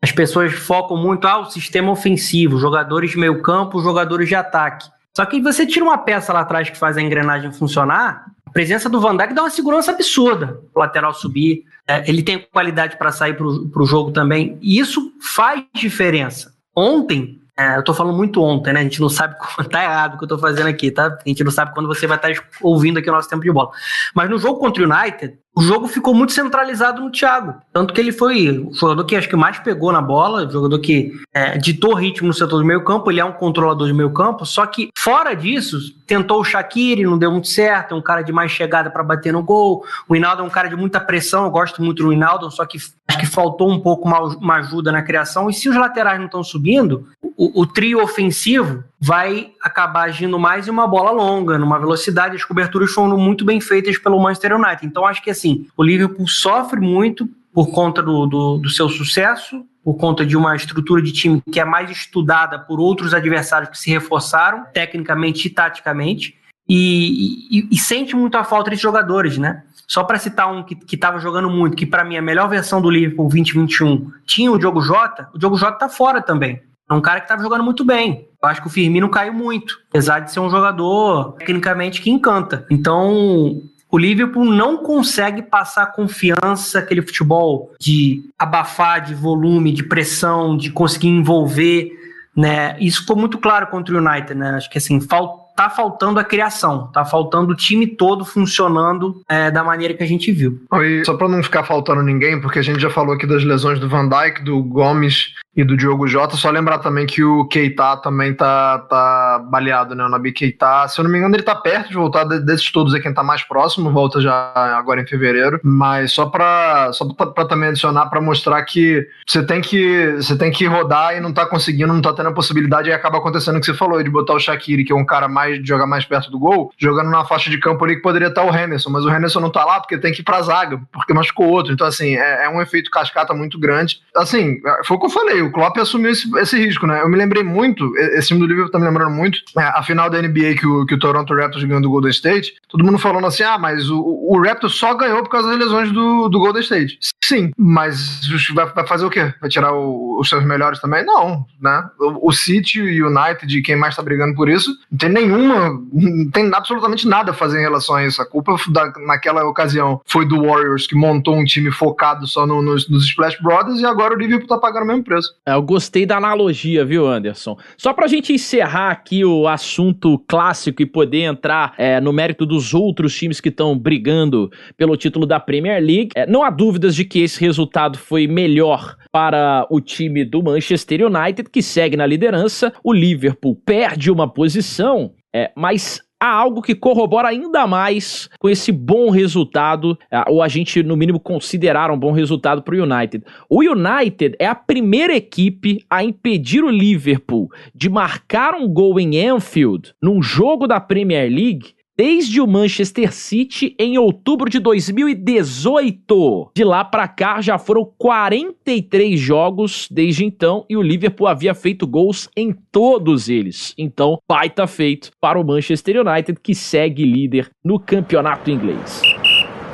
as pessoas focam muito ao ah, sistema ofensivo, jogadores de meio campo, jogadores de ataque. Só que você tira uma peça lá atrás que faz a engrenagem funcionar, presença do Van Dijk dá uma segurança absurda. O lateral subir, é, ele tem qualidade para sair para o jogo também. E isso faz diferença. Ontem, é, eu tô falando muito ontem, né? A gente não sabe como tá errado o que eu tô fazendo aqui, tá? A gente não sabe quando você vai estar ouvindo aqui o nosso tempo de bola. Mas no jogo contra o United, o jogo ficou muito centralizado no Thiago. Tanto que ele foi o jogador que acho que mais pegou na bola, o jogador que é, ditou ritmo no setor do meio campo, ele é um controlador de meio campo, só que fora disso, tentou o Shaqiri, não deu muito certo, é um cara de mais chegada para bater no gol. O Hinaldo é um cara de muita pressão, eu gosto muito do Hinaldo, só que acho que faltou um pouco uma, uma ajuda na criação. E se os laterais não estão subindo, o, o trio ofensivo vai acabar agindo mais em uma bola longa, numa velocidade. As coberturas foram muito bem feitas pelo Manchester United. Então acho que assim, o Liverpool sofre muito por conta do, do, do, seu sucesso, por conta de uma estrutura de time que é mais estudada por outros adversários que se reforçaram, tecnicamente e taticamente, e, e, e sente muito a falta de jogadores, né? Só para citar um que estava jogando muito, que para mim é a melhor versão do Liverpool 2021, tinha o Diogo Jota, o Diogo Jota tá fora também. É um cara que estava jogando muito bem. Eu acho que o Firmino caiu muito, apesar de ser um jogador tecnicamente que encanta. Então, o Liverpool não consegue passar confiança, aquele futebol de abafar, de volume, de pressão, de conseguir envolver, né? Isso ficou muito claro contra o United, né? Acho que assim, falta tá faltando a criação, tá faltando o time todo funcionando é, da maneira que a gente viu. E só para não ficar faltando ninguém, porque a gente já falou aqui das lesões do Van Dijk, do Gomes e do Diogo Jota, só lembrar também que o Keita também tá, tá baleado, né? O Nabi Keita, se eu não me engano, ele tá perto de voltar desses todos aí, quem tá mais próximo, volta já agora em fevereiro, mas só para só pra, também adicionar para mostrar que você tem que você tem que rodar e não tá conseguindo, não tá tendo a possibilidade e acaba acontecendo o que você falou, de botar o Shaqiri, que é um cara mais de jogar mais perto do gol, jogando na faixa de campo ali que poderia estar o Henderson, mas o Henderson não tá lá porque tem que ir pra zaga, porque machucou outro, então assim, é, é um efeito cascata muito grande. Assim, foi o que eu falei, o Klopp assumiu esse, esse risco, né? Eu me lembrei muito, esse time do Liverpool tá me lembrando muito, é, a final da NBA que o, que o Toronto Raptors ganhou do Golden State, todo mundo falando assim, ah, mas o, o Raptors só ganhou por causa das lesões do, do Golden State. Sim, mas vai, vai fazer o quê? Vai tirar o, os seus melhores também? Não, né? O, o City e o United, quem mais tá brigando por isso, não tem nenhuma, não tem absolutamente nada a fazer em relação a isso. A culpa da, naquela ocasião foi do Warriors, que montou um time focado só no, nos, nos Splash Brothers, e agora o Liverpool tá pagando o mesmo preço. É, eu gostei da analogia, viu, Anderson? Só pra gente encerrar aqui o assunto clássico e poder entrar é, no mérito dos outros times que estão brigando pelo título da Premier League, é, não há dúvidas de que esse resultado foi melhor para o time do Manchester United, que segue na liderança. O Liverpool perde uma posição, é, mas há algo que corrobora ainda mais com esse bom resultado, é, ou a gente, no mínimo, considerar um bom resultado para o United. O United é a primeira equipe a impedir o Liverpool de marcar um gol em Anfield num jogo da Premier League desde o Manchester City em outubro de 2018. De lá para cá já foram 43 jogos desde então e o Liverpool havia feito gols em todos eles. Então, baita feito para o Manchester United que segue líder no campeonato inglês.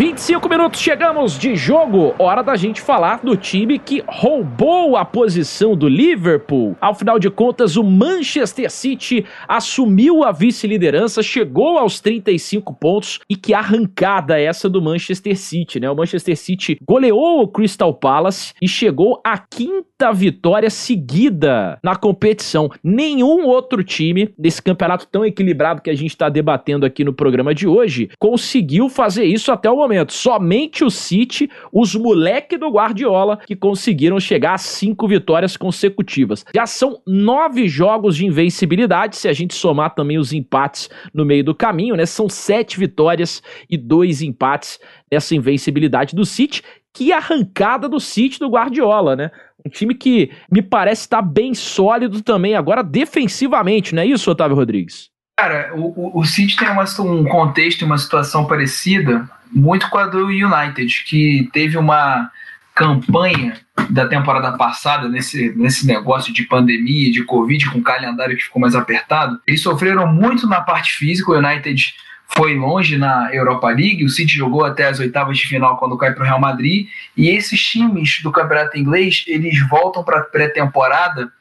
25 minutos chegamos de jogo. Hora da gente falar do time que roubou a posição do Liverpool. Ao final de contas, o Manchester City assumiu a vice-liderança, chegou aos 35 pontos e que arrancada essa do Manchester City, né? O Manchester City goleou o Crystal Palace e chegou à quinta vitória seguida na competição. Nenhum outro time desse campeonato tão equilibrado que a gente está debatendo aqui no programa de hoje conseguiu fazer isso até o momento momento. Somente o City, os moleques do Guardiola, que conseguiram chegar a cinco vitórias consecutivas. Já são nove jogos de invencibilidade, se a gente somar também os empates no meio do caminho, né? São sete vitórias e dois empates nessa invencibilidade do City. Que arrancada do City do Guardiola, né? Um time que me parece estar bem sólido também agora defensivamente, não é isso, Otávio Rodrigues? Cara, o, o City tem uma, um contexto e uma situação parecida muito com a do United, que teve uma campanha da temporada passada, nesse, nesse negócio de pandemia, de Covid, com o calendário que ficou mais apertado, eles sofreram muito na parte física. O United foi longe na Europa League, o City jogou até as oitavas de final quando cai para o Real Madrid, e esses times do campeonato inglês eles voltam para a pré-temporada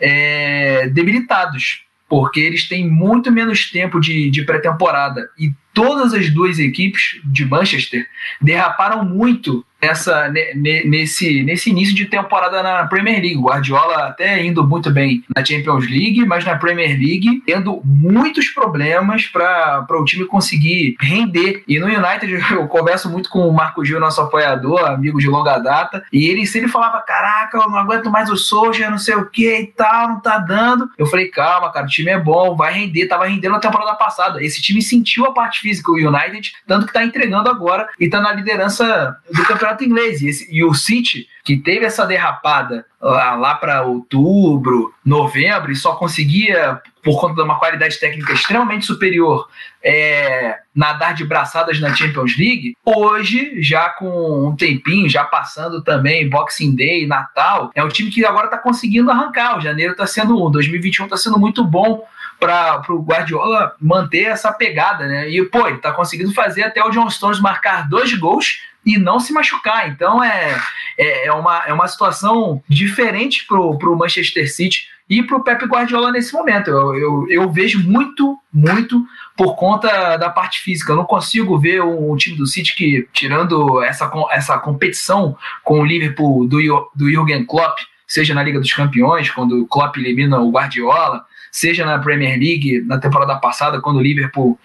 é, debilitados, porque eles têm muito menos tempo de, de pré-temporada. E todas as duas equipes de Manchester derraparam muito nessa, nesse, nesse início de temporada na Premier League. O Guardiola até indo muito bem na Champions League, mas na Premier League tendo muitos problemas para o time conseguir render. E no United eu converso muito com o Marco Gil, nosso apoiador, amigo de longa data, e ele sempre falava: Caraca, eu não aguento mais o Solskjaer, não sei o que e tal, não tá dando. Eu falei: Calma, cara, o time é bom, vai render. Tava rendendo na temporada passada. Esse time sentiu a parte física, o United, tanto que tá entregando agora e tá na liderança do campeonato campeonato inglês. E, esse, e o City, que teve essa derrapada lá, lá para outubro, novembro, e só conseguia, por conta de uma qualidade técnica extremamente superior, é, nadar de braçadas na Champions League, hoje, já com um tempinho, já passando também Boxing Day, Natal, é um time que agora está conseguindo arrancar. O janeiro está sendo, 2021 está sendo muito bom para o Guardiola manter essa pegada, né? E, pô, ele tá conseguindo fazer até o John Stones marcar dois gols e não se machucar. Então é, é, é uma, é uma situação diferente para o Manchester City e para o Pep Guardiola nesse momento. Eu, eu, eu, vejo muito, muito por conta da parte física. Eu não consigo ver um, um time do City que, tirando essa, essa competição com o Liverpool do, do Jürgen Klopp, seja na Liga dos Campeões, quando o Klopp elimina o Guardiola, seja na Premier League, na temporada passada, quando o Liverpool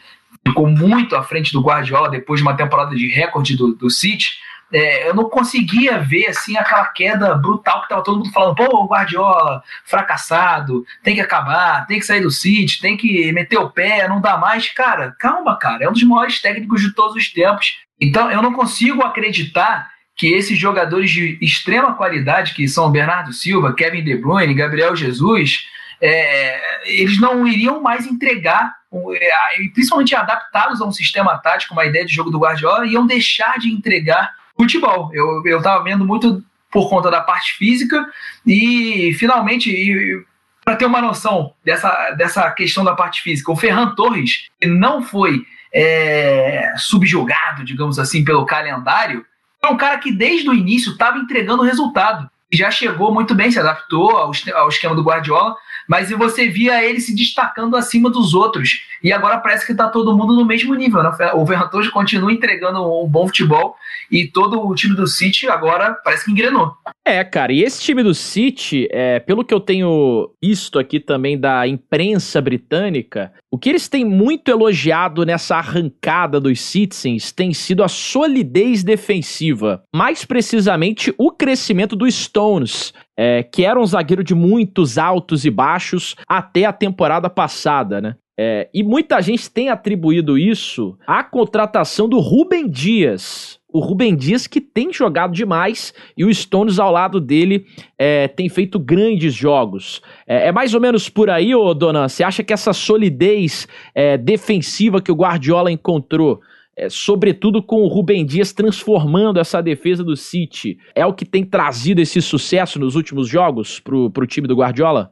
ficou muito à frente do Guardiola depois de uma temporada de recorde do, do City, é, eu não conseguia ver assim aquela queda brutal que estava todo mundo falando, pô, Guardiola, fracassado, tem que acabar, tem que sair do City, tem que meter o pé, não dá mais. Cara, calma, cara, é um dos maiores técnicos de todos os tempos. Então eu não consigo acreditar que esses jogadores de extrema qualidade, que são Bernardo Silva, Kevin De Bruyne, Gabriel Jesus, é, eles não iriam mais entregar, é, principalmente adaptados a um sistema tático, uma ideia de jogo do Guardiola, iam deixar de entregar futebol. Eu estava vendo muito por conta da parte física e finalmente para ter uma noção dessa, dessa questão da parte física, o Ferran Torres, que não foi é, subjugado, digamos assim, pelo calendário, é um cara que desde o início estava entregando resultado. Já chegou muito bem, se adaptou ao, ao esquema do Guardiola, mas você via ele se destacando acima dos outros. E agora parece que está todo mundo no mesmo nível. Né? O Verrantojo continua entregando um bom futebol e todo o time do City agora parece que engrenou. É, cara, e esse time do City, é, pelo que eu tenho visto aqui também da imprensa britânica, o que eles têm muito elogiado nessa arrancada dos Citizens tem sido a solidez defensiva. Mais precisamente, o crescimento do Stones, é, que era um zagueiro de muitos altos e baixos até a temporada passada, né? É, e muita gente tem atribuído isso à contratação do Rubem Dias. O Rubem Dias que tem jogado demais e o Stones ao lado dele é, tem feito grandes jogos. É, é, mais ou menos por aí, ô Dona? Você acha que essa solidez é, defensiva que o Guardiola encontrou é, sobretudo com o Rubem Dias transformando essa defesa do City. É o que tem trazido esse sucesso nos últimos jogos pro, pro time do Guardiola?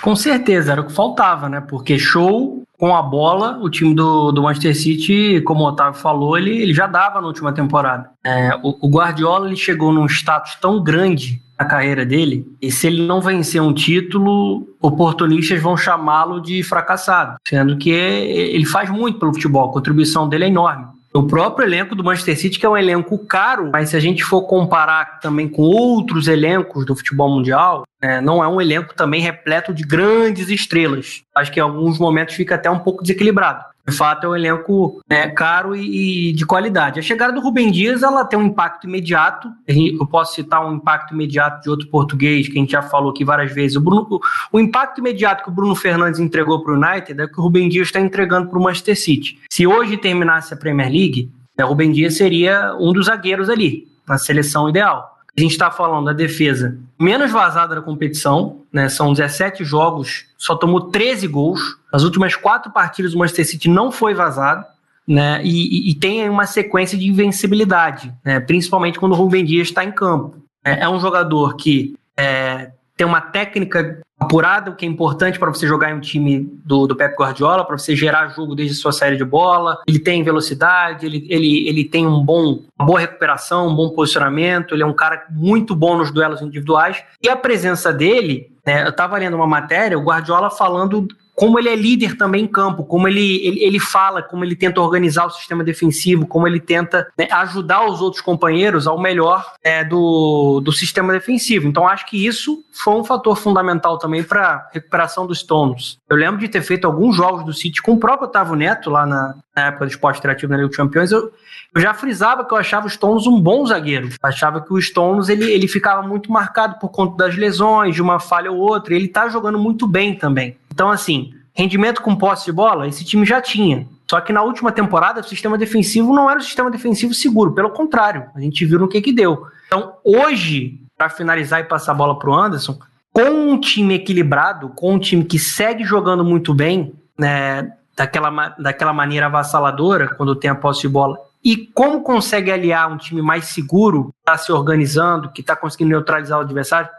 Com certeza, era o que faltava, né? Porque show com a bola, o time do, do Manchester City, como o Otávio falou, ele, ele já dava na última temporada. É, o, o Guardiola ele chegou num status tão grande na carreira dele, e se ele não vencer um título, oportunistas vão chamá-lo de fracassado, sendo que ele faz muito pelo futebol, a contribuição dele é enorme. O próprio elenco do Manchester City, que é um elenco caro, mas se a gente for comparar também com outros elencos do futebol mundial, é, não é um elenco também repleto de grandes estrelas. Acho que em alguns momentos fica até um pouco desequilibrado. De fato, é um elenco né, caro e, e, de qualidade. A chegada do Rubem Dias ela tem um impacto imediato. Eu posso citar um impacto imediato de outro português, que a gente já falou aqui várias vezes. O, Bruno, o, impacto imediato que o Bruno Fernandes entregou para o United é que o Rubem Dias está entregando para o Manchester City. Se hoje terminasse a Premier League, né, o Rubem Dias seria um dos zagueiros ali, na seleção ideal. A gente está falando da defesa menos vazada da competição, né? São 17 jogos, só tomou 13 gols. As últimas quatro partidas do Manchester City não foi vazado. Né, e, e, tem uma sequência de invencibilidade, né, principalmente quando o Rubem Dias está em campo. É, é, um jogador que é, tem uma técnica apurada, o que é importante para você jogar em um time do, do Pep Guardiola, para você gerar jogo desde sua série de bola. Ele tem velocidade, ele, ele, ele tem um bom, uma boa recuperação, um bom posicionamento, ele é um cara muito bom nos duelos individuais. E a presença dele, né, eu estava lendo uma matéria, o Guardiola falando como ele é líder também em campo, como ele, ele, ele fala, como ele tenta organizar o sistema defensivo, como ele tenta né, ajudar os outros companheiros ao melhor é, do, do sistema defensivo. Então acho que isso foi um fator fundamental também para a recuperação dos Stones. Eu lembro de ter feito alguns jogos do City com o próprio Otávio Neto lá na, na época do esporte interativo na Liga dos Campeões. Eu, eu já frisava que eu achava o Stones um bom zagueiro. Achava que o Stones ele, ele ficava muito marcado por conta das lesões, de uma falha ou outra. Ele tá jogando muito bem também. Então, assim, rendimento com posse de bola, esse time já tinha. Só que na última temporada, o sistema defensivo não era um sistema defensivo seguro. Pelo contrário, a gente viu no que que deu. Então, hoje, para finalizar e passar a bola pro Anderson, com um time equilibrado, com um time que segue jogando muito bem, né, daquela, daquela maneira avassaladora, quando tem a posse de bola, e como consegue aliar um time mais seguro, que está se organizando, que está conseguindo neutralizar o adversário,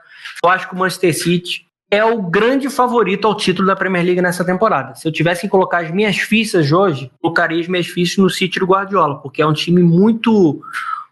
eu acho que o Manchester City é o grande favorito ao título da Premier League nessa temporada. Se eu tivesse que colocar as minhas fichas hoje, colocaria as minhas fichas no City do Guardiola, porque é um time muito,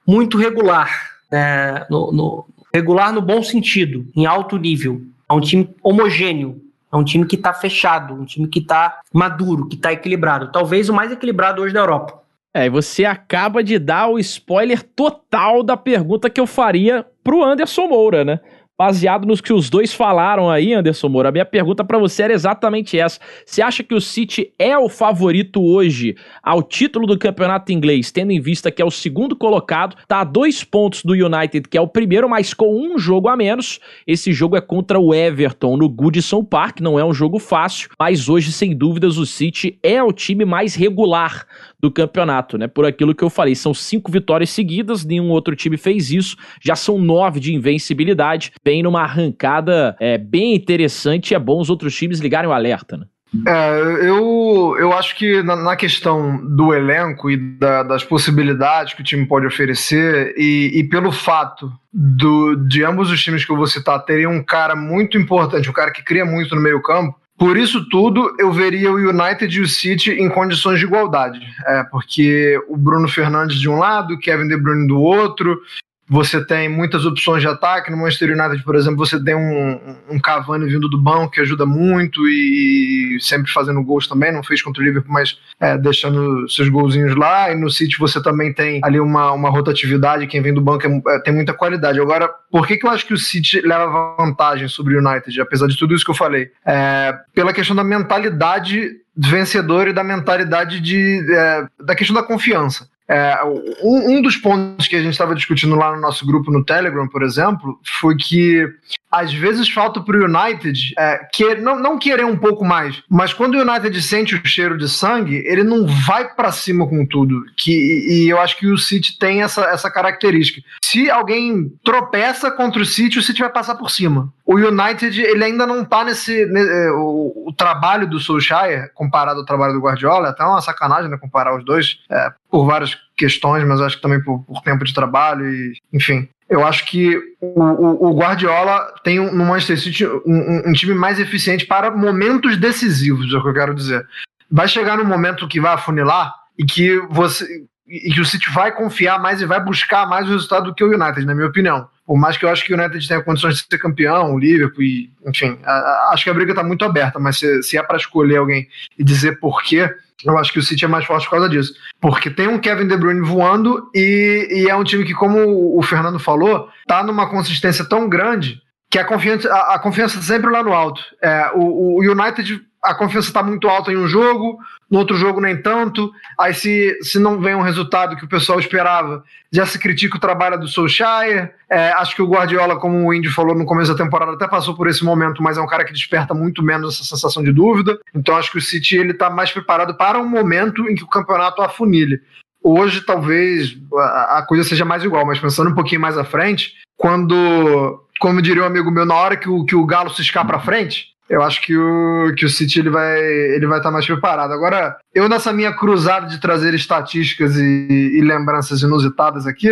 muito regular, né? no, no, regular no bom sentido, em alto nível. É um time homogêneo, é um time que está fechado, um time que está maduro, que está equilibrado. Talvez o mais equilibrado hoje da Europa. É, e você acaba de dar o spoiler total da pergunta que eu faria pro Anderson Moura, né? Baseado nos que os dois falaram aí, Anderson Moura, a minha pergunta para você era exatamente essa. Você acha que o City é o favorito hoje ao título do campeonato inglês, tendo em vista que é o segundo colocado, tá a dois pontos do United, que é o primeiro, mas com um jogo a menos. Esse jogo é contra o Everton no Goodison Park, não é um jogo fácil, mas hoje, sem dúvidas, o City é o time mais regular do campeonato, né? Por aquilo que eu falei, são cinco vitórias seguidas, nenhum outro time fez isso, já são nove de invencibilidade, bem numa arrancada é, bem interessante, é bom os outros times ligarem o alerta, né? É, eu, eu acho que na, na questão do elenco e da, das possibilidades que o time pode oferecer, e, e pelo fato do, de ambos os times que eu vou citar terem um cara muito importante, um cara que cria muito no meio-campo, por isso tudo, eu veria o United e o City em condições de igualdade. É, porque o Bruno Fernandes de um lado, o Kevin De Bruyne do outro, você tem muitas opções de ataque. No Manchester United, por exemplo, você tem um, um Cavani vindo do banco que ajuda muito e sempre fazendo gols também. Não fez contra o Liverpool, mas é, deixando seus golzinhos lá. E no City você também tem ali uma, uma rotatividade. Quem vem do banco é, é, tem muita qualidade. Agora, por que, que eu acho que o City leva vantagem sobre o United, apesar de tudo isso que eu falei? É, pela questão da mentalidade vencedor e da mentalidade de, é, da questão da confiança. É, um, um, dos pontos que a gente estava discutindo lá no nosso grupo no Telegram, por exemplo, foi que às vezes falta para o United é, que, não, não querer um pouco mais, mas quando o United sente o cheiro de sangue, ele não vai para cima com tudo. Que, e eu acho que o City tem essa, essa característica. Se alguém tropeça contra o City, o City vai passar por cima. O United ele ainda não está nesse. É, o, o, trabalho do Solskjaer, comparado ao trabalho do Guardiola, é até uma sacanagem né, comparar os dois, é, por várias questões, mas acho que também por, por tempo de trabalho e, enfim. Eu acho que o, o, o Guardiola tem no Manchester City um, um, time mais eficiente para momentos decisivos, é o que eu quero dizer. Vai chegar num momento que vai afunilar e que você e que o City vai confiar mais e vai buscar mais o resultado do que o United, na minha opinião. Por mais que eu acho que o United tenha condições de ser campeão, o Liverpool, e, enfim, a, a, acho que a briga está muito aberta, mas se, se é para escolher alguém e dizer por quê, eu acho que o City é mais forte por causa disso. Porque tem um Kevin De Bruyne voando e, e é um time que, como o Fernando falou, tá numa consistência tão grande que a confiança, a, a confiança sempre lá no alto. É, o, o United a confiança está muito alta em um jogo, no outro jogo nem tanto. Aí, se, se não vem um resultado que o pessoal esperava, já se critica o trabalho do Solskjaer. É, acho que o Guardiola, como o Indy falou no começo da temporada, até passou por esse momento, mas é um cara que desperta muito menos essa sensação de dúvida. Então, acho que o City ele está mais preparado para um momento em que o campeonato afunilhe. Hoje, talvez a, a coisa seja mais igual, mas pensando um pouquinho mais à frente, quando, como diria um amigo meu, na hora que o, que o Galo se escapa para frente eu acho que o, que o City ele vai ele vai estar tá mais preparado. Agora, eu nessa minha cruzada de trazer estatísticas e, e lembranças inusitadas aqui,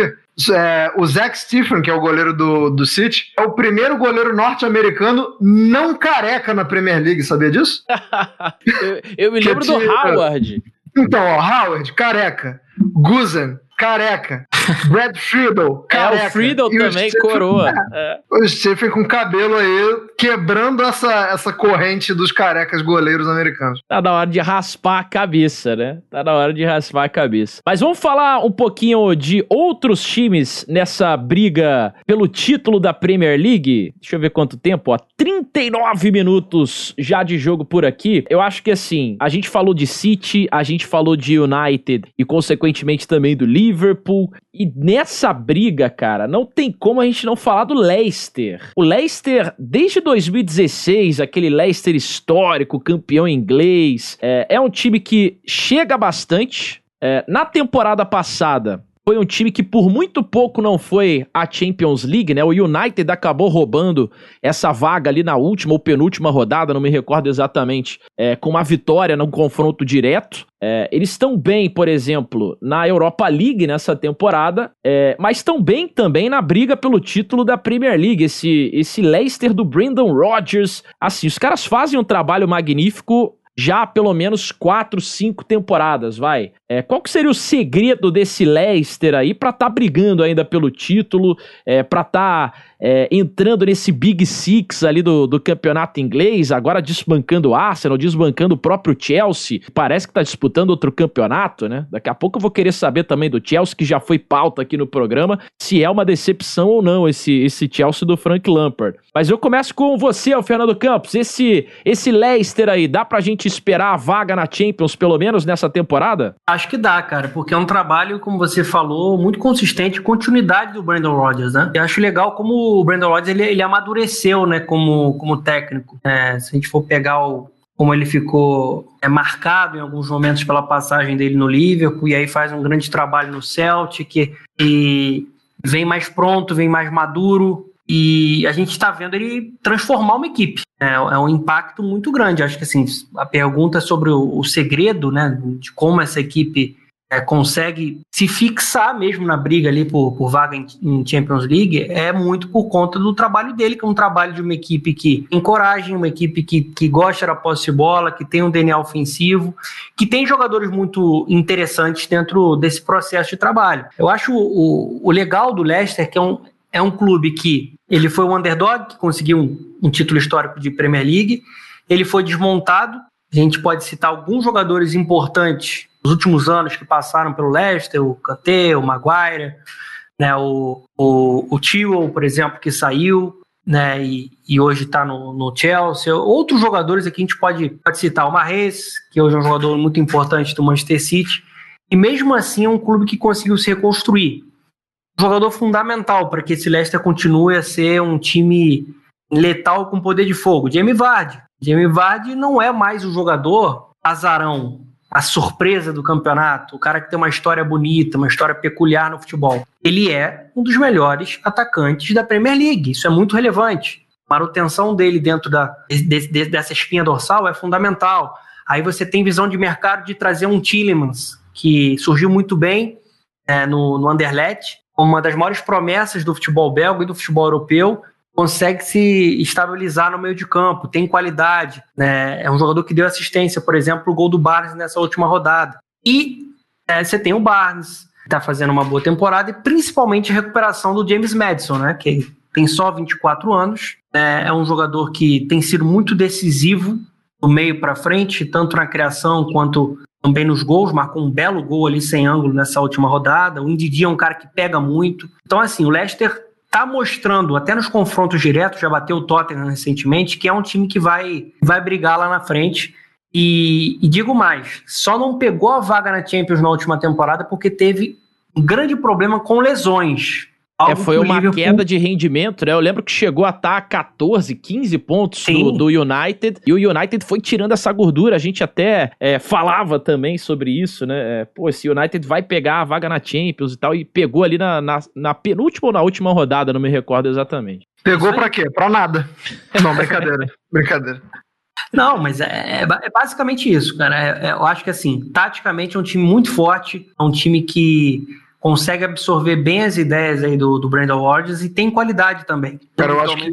é, o Zach Stephen, que é o goleiro do, do City, é o primeiro goleiro norte-americano não careca na Premier League, sabia disso? eu, eu, me lembro do Howard. Então, ó, Howard, careca. Guzen, careca. Brad Friedel, É, careca. o Friedel E o também, Stephen- coroa. É. O Stephen com cabelo aí, quebrando essa, essa corrente dos carecas goleiros americanos. Tá na hora de raspar a cabeça, né? Tá na hora de raspar a cabeça. Mas vamos falar um pouquinho de outros times nessa briga pelo título da Premier League. Deixa eu ver quanto tempo, ó. 39 minutos já de jogo por aqui. Eu acho que assim, a gente falou de City, a gente falou de United e consequentemente também do Liverpool. E nessa briga, cara, não tem como a gente não falar do Leicester. O Leicester, desde 2016, aquele Leicester histórico, campeão inglês, é, é um time que chega bastante. É, na temporada passada, foi um time que por muito pouco não foi a Champions League, né? O United acabou roubando essa vaga ali na última ou penúltima rodada, não me recordo exatamente, é, com uma vitória num confronto direto. É, eles estão bem, por exemplo, na Europa League nessa temporada, é, mas estão bem também na briga pelo título da Premier League. Esse, esse Leicester do Brendan Rodgers, assim, os caras fazem um trabalho magnífico já pelo menos quatro, cinco temporadas, vai. É, qual que seria o segredo desse Leicester aí pra tá brigando ainda pelo título, é, pra tá é, entrando nesse Big Six ali do, do campeonato inglês, agora desbancando o Arsenal, desbancando o próprio Chelsea, parece que tá disputando outro campeonato, né? Daqui a pouco eu vou querer saber também do Chelsea, que já foi pauta aqui no programa, se é uma decepção ou não esse, esse Chelsea do Frank Lampard. Mas eu começo com você, Fernando Campos, esse, esse Leicester aí, dá pra gente esperar a vaga na Champions, pelo menos nessa temporada? Acho que dá, cara, porque é um trabalho, como você falou, muito consistente, continuidade do Brandon Rodgers, né? Eu acho legal como o Brandon Rodgers ele, ele amadureceu, né, como, como técnico. É, se a gente for pegar o, como ele ficou é, marcado em alguns momentos pela passagem dele no Liverpool, e aí faz um grande trabalho no Celtic, e vem mais pronto, vem mais maduro, e a gente está vendo ele transformar uma equipe. É, é, um impacto muito grande. Acho que assim, a pergunta sobre o, o segredo, né, de como essa equipe é, consegue se fixar mesmo na briga ali por, por vaga em, em, Champions League é muito por conta do trabalho dele, que é um trabalho de uma equipe que encoraja, uma equipe que, que gosta da posse de bola, que tem um DNA ofensivo, que tem jogadores muito interessantes dentro desse processo de trabalho. Eu acho o, o legal do Leicester que é um, é um clube que ele foi um underdog, que conseguiu um, um título histórico de Premier League, ele foi desmontado, a gente pode citar alguns jogadores importantes nos últimos anos que passaram pelo Leicester, o Kanté, o Maguire, né, o, o, o Tio, por exemplo, que saiu, né, e, e hoje está no, no Chelsea. Outros jogadores aqui a gente pode, pode citar o Mahrez, que hoje é um jogador muito importante do Manchester City, e mesmo assim é um clube que conseguiu se reconstruir. Jogador fundamental para que esse Leicester continue a ser um time letal com poder de fogo. Jamie Vardy. Jamie Vardy não é mais o jogador azarão, a surpresa do campeonato, o cara que tem uma história bonita, uma história peculiar no futebol. Ele é um dos melhores atacantes da Premier League. Isso é muito relevante. A manutenção dele dentro da, de, de, dessa espinha dorsal é fundamental. Aí você tem visão de mercado de trazer um Tillemans, que surgiu muito bem é, no, no Anderlecht, uma das maiores promessas do futebol belga e do futebol europeu, consegue se estabilizar no meio de campo, tem qualidade, né? É um jogador que deu assistência, por exemplo, o gol do Barnes nessa última rodada. E é, você tem o Barnes, que está fazendo uma boa temporada, e principalmente a recuperação do James Madison, né? Que tem só 24 anos, é, é um jogador que tem sido muito decisivo do meio para frente, tanto na criação quanto também nos gols, marcou um belo gol ali sem ângulo nessa última rodada. O Indidi é um cara que pega muito. Então, assim, o Leicester tá mostrando, até nos confrontos diretos, já bateu o Tottenham recentemente, que é um time que vai, vai brigar lá na frente. E, e, digo mais, só não pegou a vaga na Champions na última temporada porque teve um grande problema com lesões. É, foi uma Liverpool... queda de rendimento, né? Eu lembro que chegou a estar a 14, 15 pontos do, do, United, e o United foi tirando essa gordura. A gente até é, falava também sobre isso, né? É, pô, esse United vai pegar a vaga na Champions e tal, e pegou ali na, na, na penúltima ou na última rodada, não me recordo exatamente. Pegou pra quê? Pra nada. Não, brincadeira. brincadeira. Não, mas é, é, basicamente isso, cara. É, eu acho que, assim, taticamente é um time muito forte, é um time que consegue absorver bem as ideias aí do, do Brandon Rodgers e tem qualidade também. Cara, eu acho que.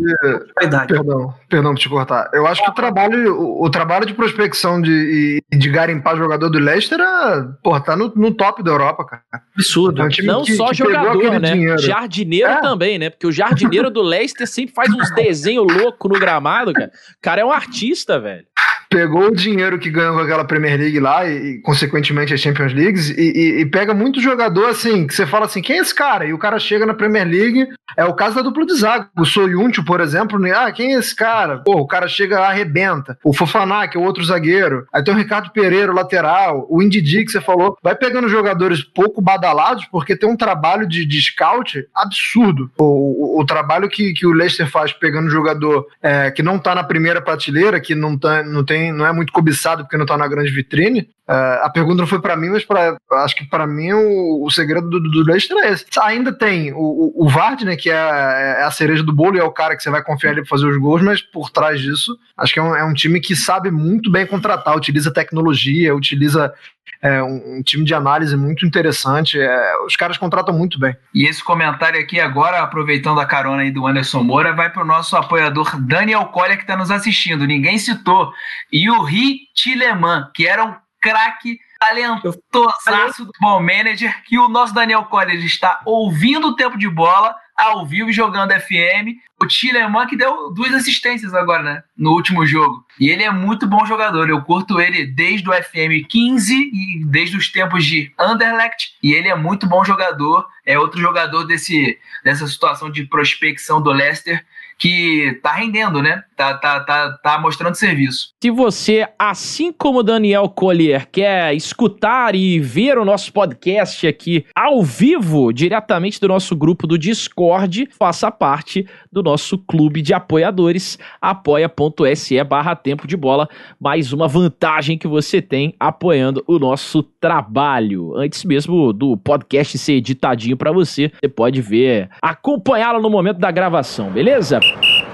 Perdão, perdão por te cortar. Eu acho que o trabalho, o, o trabalho de prospecção de, e de garimpar jogador do Leicester é, porra, tá no, no top da Europa, cara. Absurdo. É um Não que- só que jogador, né? dinheiro. Jardineiro É. também, né? Porque o jardineiro do Leicester sempre faz uns desenhos loucos no gramado, cara. O cara é um artista, velho. Pegou o dinheiro que ganhou com aquela Premier League lá e, e, consequentemente, as Champions Leagues e, e- pega muito jogador assim, que você fala assim, quem é esse cara? E o cara chega na Premier League, é o caso da dupla de zaga. O Soyuncu, por exemplo, né? ah, quem é esse cara? Pô, o cara chega, arrebenta. O Fofaná, que é o outro zagueiro. Aí tem o Ricardo Pereira, o lateral. O Indidi, que você falou. Vai pegando jogadores pouco badalados, porque tem um trabalho de, de scout absurdo. O, o, o trabalho que, que o Leicester faz pegando jogador é, que não tá na primeira prateleira, que não, tá, não, tem, não é muito cobiçado porque não tá na grande vitrine. É, a pergunta não foi pra mim, mas pra, acho que pra mim o, o segredo do, do Leicester é esse. Ainda tem o, o, Vardy, né, que é, é a cereja do bolo e é o cara que você vai confiar ele pra fazer os gols, mas por trás disso, acho que é um, é um time que sabe muito bem contratar, utiliza tecnologia, utiliza é, um, um time de análise muito interessante. é, os caras contratam muito bem. E esse comentário aqui agora, aproveitando a carona aí do Anderson Moura, vai para o nosso apoiador Daniel Collier, que está nos assistindo. Ninguém citou. E o Ri Tileman, que era um craque talentosaço do ball manager, que o nosso Daniel Collier está ouvindo o tempo de bola, ao vivo e jogando FM. O Tileman que deu duas assistências agora, né? No último jogo. E ele é muito bom jogador. Eu curto ele desde o FM 15 e desde os tempos de Anderlecht. E ele é muito bom jogador. É outro jogador desse, dessa situação de prospecção do Leicester que tá rendendo, né? Tá, tá, tá, tá mostrando serviço. Se você, assim como Daniel Collier, quer escutar e ver o nosso podcast aqui ao vivo, diretamente do nosso grupo do Discord, faça parte do nosso clube de apoiadores, apoia.se barra tempo de bola. Mais uma vantagem que você tem apoiando o nosso trabalho. Antes mesmo do podcast ser editadinho para você, você pode ver, acompanhá-lo no momento da gravação, beleza?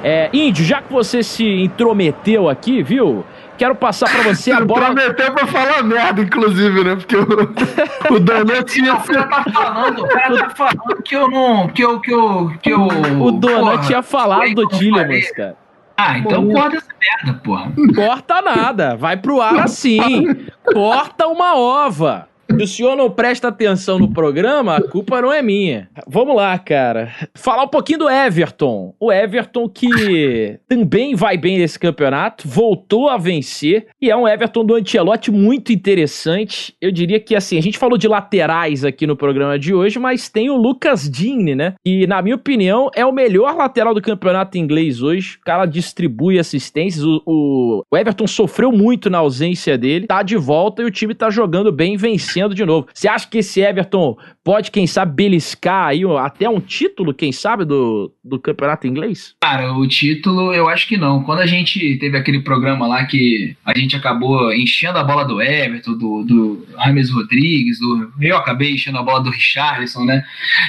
É, Índio, já que você se intrometeu aqui, viu? Quero passar pra você a bola. Prometeu pra falar merda, inclusive, né? Porque o, o tinha. O cara tá falando, o cara tá falando que eu não. Que eu. Que eu, que eu O Donut porra, tinha falado do Tillemans, cara. Ah, então corta essa merda, porra. Corta nada, vai pro ar assim. Corta uma ova. Se o senhor não presta atenção no programa, a culpa não é minha. Vamos lá, cara. Falar um pouquinho do Everton. O Everton que também vai bem nesse campeonato, voltou a vencer e é um Everton do Ancelotti muito interessante. Eu diria que assim, a gente falou de laterais aqui no programa de hoje, mas tem o Lucas Digne, né? E na minha opinião é o melhor lateral do campeonato inglês hoje. O cara distribui assistências. O, o- o Everton sofreu muito na ausência dele, tá de volta e o time tá jogando bem, vencendo de novo. Você acha que esse Everton pode, quem sabe, beliscar aí até um título, quem sabe, do, do campeonato inglês? Cara, o título eu acho que não. Quando a gente teve aquele programa lá que a gente acabou enchendo a bola do Everton, do, do James Rodrigues, do, eu acabei enchendo a bola do Richarlison, né?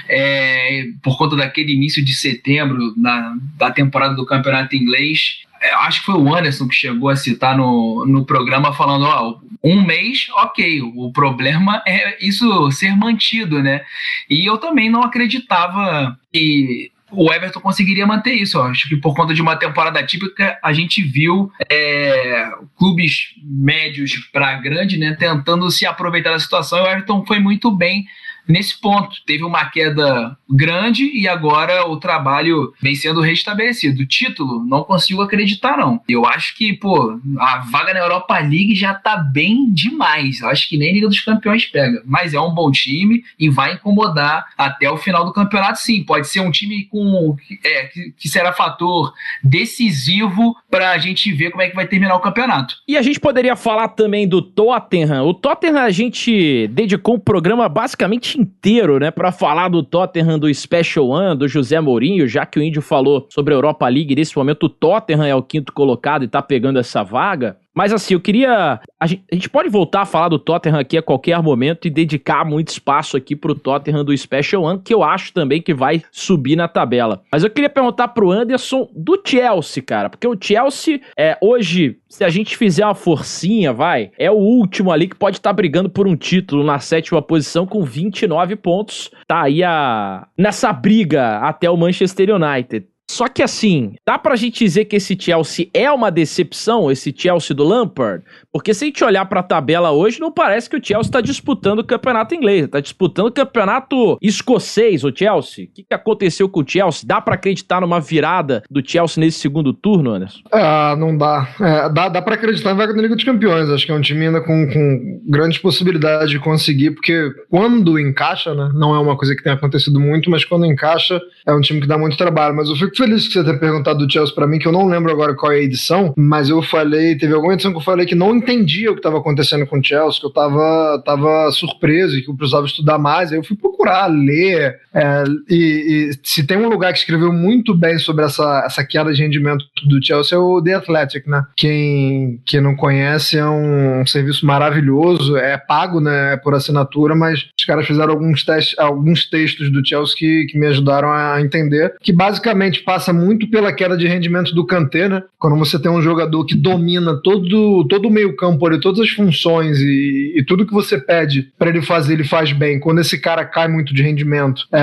É, por conta daquele início de setembro na, da temporada do campeonato inglês. É, acho que foi o Anderson que chegou a citar no, no programa falando, ó, um mês, ok, o problema é isso ser mantido, né? E eu também não acreditava que o Everton conseguiria manter isso. Eu acho que por conta de uma temporada típica, a gente viu é, clubes médios para grande, né, tentando se aproveitar da situação. E o Everton foi muito bem nesse ponto. Teve uma queda grande e agora o trabalho vem sendo restabelecido. O título, não consigo acreditar, não. Eu acho que, pô, a vaga na Europa League já tá bem demais. Eu acho que nem Liga dos Campeões pega. Mas é um bom time e vai incomodar até o final do campeonato, sim. Pode ser um time com é, que, será fator decisivo pra gente ver como é que vai terminar o campeonato. E a gente poderia falar também do Tottenham. O Tottenham a gente dedicou um programa basicamente inteiro, né, para falar do Tottenham do Special One, do José Mourinho, já que o Índio falou sobre a Europa League, nesse momento o Tottenham é o quinto colocado e tá pegando essa vaga. Mas assim, eu queria. A gente, a gente pode voltar a falar do Tottenham aqui a qualquer momento e dedicar muito espaço aqui pro Tottenham do Special One, que eu acho também que vai subir na tabela. Mas eu queria perguntar pro Anderson do Chelsea, cara, porque o Chelsea é hoje, se a gente fizer uma forcinha, vai, é o último ali que pode estar brigando por um título na sétima posição com 29 pontos. Tá aí a nessa briga até o Manchester United. Só que assim, dá pra gente dizer que esse Chelsea é uma decepção, esse Chelsea do Lampard? Porque se a gente olhar pra tabela hoje, não parece que o Chelsea tá disputando o campeonato inglês, tá disputando o campeonato escocês, o Chelsea. O que, que aconteceu com o Chelsea? Dá pra acreditar numa virada do Chelsea nesse segundo turno, Anderson? Ah, não dá. É, dá. Dá pra acreditar em vaga na Liga dos Campeões. Acho que é um time ainda com, com grandes possibilidades de conseguir, porque quando encaixa, né? Não é uma coisa que tem acontecido muito, mas quando encaixa, é um time que dá muito trabalho. Mas eu fico feliz que você tenha perguntado do Chelsea pra mim, que eu não lembro agora qual é a edição, mas eu falei, teve alguma edição que eu falei que não entendia o que estava acontecendo com o Chelsea, que eu tava, tava surpreso e que eu precisava estudar mais. Aí eu fui procurar, ler. É, e, e, se tem um lugar que escreveu muito bem sobre essa, essa queda de rendimento do Chelsea é o The Athletic, né? Quem, quem não conhece é um, serviço maravilhoso, é pago, né? É por assinatura, mas os caras fizeram alguns, testes, alguns textos do Chelsea que, que me ajudaram a entender, que basicamente passa muito pela queda de rendimento do Kanté, né? Quando você tem um jogador que domina todo, todo o meio-campo ali, todas as funções e, e tudo que você pede para ele fazer, ele faz bem. Quando esse cara cai muito de rendimento, é,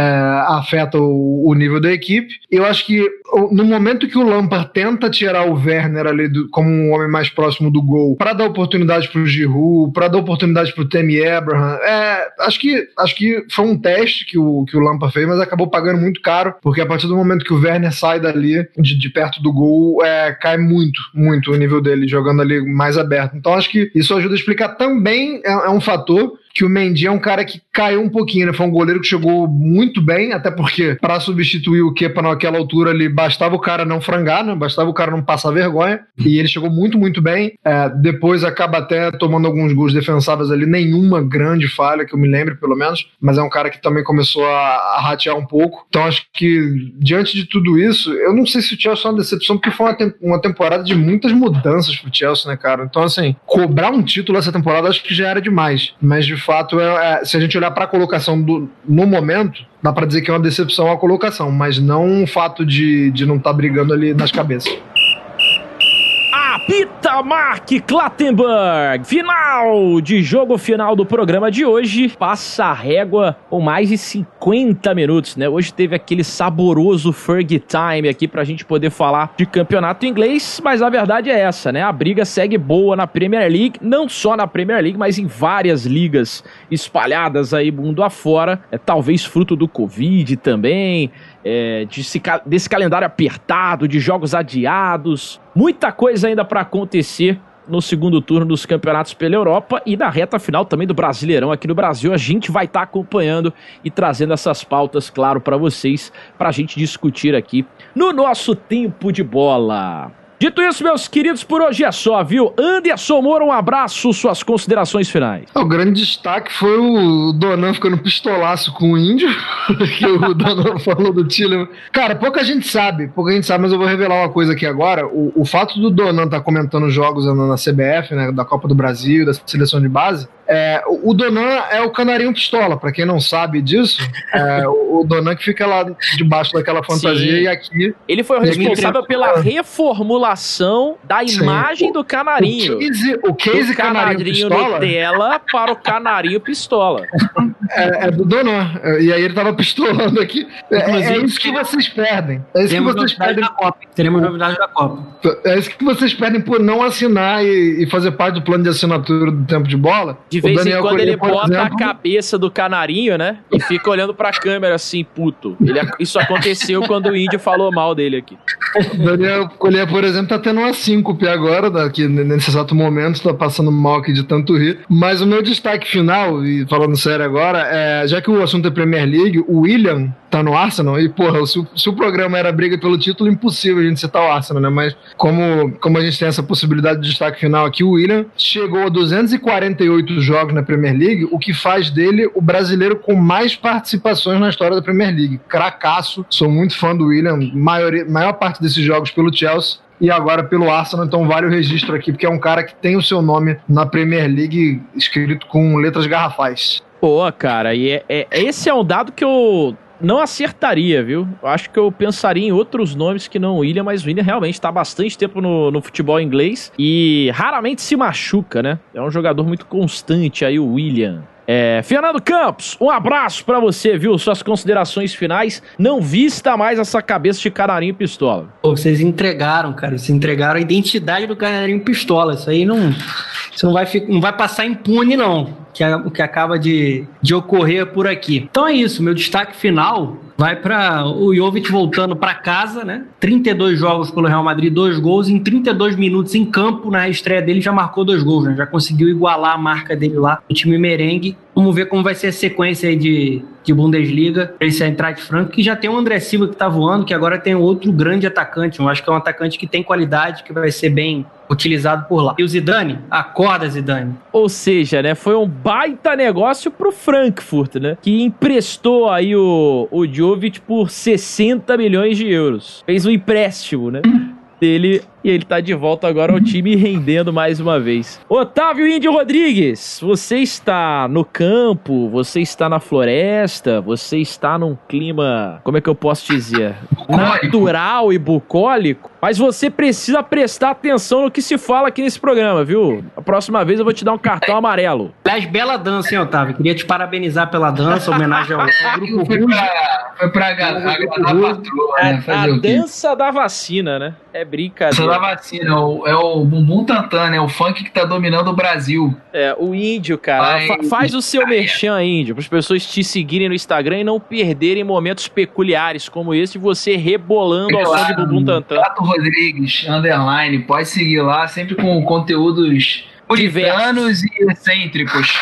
afeta o, o, nível da equipe. Eu acho que no momento que o Lampard tenta tirar o Werner ali do, como um homem mais próximo do gol, para dar oportunidade pro Giroud, para dar oportunidade pro Tammy Abraham, é, acho que acho que foi um teste que o que o Lampard fez, mas acabou pagando muito caro, porque a partir do momento que o Werner sai dali de, de perto do gol, é, cai muito, muito o nível dele jogando ali mais aberto. Então acho que isso ajuda a explicar também é, é um fator que o Mendy é um cara que caiu um pouquinho, né? Foi um goleiro que chegou muito bem, até porque para substituir o Kepa naquela altura ali, bastava o cara não frangar, né? Bastava o cara não passar vergonha. E ele chegou muito, muito bem. É, depois acaba até tomando alguns gols defensáveis ali, nenhuma grande falha, que eu me lembre, pelo menos. Mas é um cara que também começou a, a ratear um pouco. Então acho que, diante de tudo isso, eu não sei se o Chelsea é uma decepção, porque foi uma, te uma temporada de muitas mudanças pro Chelsea, né, cara? Então, assim, cobrar um título essa temporada acho que já era demais. Mas de fato, é, é, se a gente olhar para a colocação do, no momento, dá para dizer que é uma decepção a colocação, mas não o fato de, de não estar tá brigando ali nas cabeças. Apita Mark Clattenburg. Final de jogo final do programa de hoje. Passa a régua com mais de 50 minutos, né? Hoje teve aquele saboroso Fergie Time aqui pra gente poder falar de campeonato inglês, mas a verdade é essa, né? A briga segue boa na Premier League, não só na Premier League, mas em várias ligas espalhadas aí mundo afora. É talvez fruto do Covid também é, desse, calendário apertado, de jogos adiados. Muita coisa ainda para acontecer no segundo turno dos campeonatos pela Europa e na reta final também do Brasileirão aqui no Brasil. A gente vai estar tá acompanhando e trazendo essas pautas, claro, para vocês, para a gente discutir aqui no nosso tempo de bola. Dito isso, meus queridos, por hoje é só, viu? Anderson Moura, um abraço, suas considerações finais. O grande destaque foi o Donan ficando pistolaço com o índio, que o Donan falou do Chile. Cara, pouca gente sabe, pouca gente sabe, mas eu vou revelar uma coisa aqui agora. O, o fato do Donan estar tá comentando jogos na, na CBF, né, da Copa do Brasil, da seleção de base, é, o Donan é o canarinho pistola, para quem não sabe disso. É, o Donan que fica lá debaixo daquela fantasia Sim. e aqui. Ele foi o responsável pela reformulação da Sim. imagem do canarinho. O case, o case do canarinho, canarinho pistola. Nutella para o canarinho pistola. É, é, do Donan. E aí ele tava pistolando aqui. É, é isso que vocês perdem. É isso que vocês perdem. Da Copa. Teremos novidade da Copa. É isso que vocês perdem por não assinar e, e fazer parte do plano de assinatura do tempo de bola. De vez em quando ele bota exemplo... a cabeça do canarinho, né? E fica olhando pra câmera assim, puto. Ele, isso aconteceu quando o índio falou mal dele aqui. Daniel Colher, por exemplo, tá tendo uma síncope agora, aqui, nesse exato momento, tá passando mal aqui de tanto rir. Mas o meu destaque final, e falando sério agora, é, já que o assunto é Premier League, o William tá no Arsenal, e porra, se o, se o programa era briga pelo título, impossível a gente citar o Arsenal, né? Mas como, como a gente tem essa possibilidade de destaque final aqui, o William chegou a 248 jogos na Premier League, o que faz dele o brasileiro com mais participações na história da Premier League. Cracaço, sou muito fã do William, maior, maior parte desses jogos pelo Chelsea. e agora pelo Arsenal, então vale o registro aqui, porque é um cara que tem o seu nome na Premier League escrito com letras garrafais. Pô, cara, e é, é- esse é um dado que eu não acertaria, viu? Eu acho que eu pensaria em outros nomes que não o William, mas o William realmente tá há bastante tempo no, no futebol inglês e raramente se machuca, né? É um jogador muito constante aí, o William. É, Fernando Campos, um abraço pra você, viu? Suas considerações finais. Não vista mais essa cabeça de canarinho pistola. Pô, vocês entregaram, cara. Vocês entregaram a identidade do Canarinho Pistola. Isso aí não, isso não, vai, não vai passar impune, não. Que é o que acaba de, de ocorrer por aqui. Então é isso. Meu destaque final vai para o Jovic voltando para casa, né? 32 jogos pelo Real Madrid, dois gols. Em 32 minutos em campo, na estreia dele, já marcou dois gols, né? Já conseguiu igualar a marca dele lá no time merengue. Vamos ver como vai ser a sequência aí de, de Bundesliga pra esse Eintracht Frankfurt, que já tem o André Silva que tá voando, que agora tem outro grande atacante. Eu acho que é um atacante que tem qualidade, que vai ser bem utilizado por lá. E o Zidane? Acorda, Zidane. Ou seja, né, foi um baita negócio pro Frankfurt, né? Que emprestou aí o, o Jovic por 60 milhões de euros. Fez um empréstimo, né? Dele e ele tá de volta agora ao time rendendo mais uma vez. Otávio Índio Rodrigues, você está no campo, você está na floresta, você está num clima, como é que eu posso dizer? Natural e bucólico, mas você precisa prestar atenção no que se fala aqui nesse programa, viu? A próxima vez eu vou te dar um cartão amarelo. Aliás, bela dança, hein, Otávio? Queria te parabenizar pela dança, homenagem ao Grupo Foi pra, foi pra agra- agradar a patroa, né? A, Fazer dança da vacina, né? É brincadeira. Da vacina, é o, é bumbum tantã, né? O funk que tá dominando o Brasil. É, o índio, cara. Vai, fa- faz o seu cara. merchan, índio, para as pessoas te seguirem no Instagram e não perderem momentos peculiares como esse, você rebolando ao som de bumbum tantã. Tato Rodrigues, underline, pode seguir lá, sempre com conteúdos puritanos e excêntricos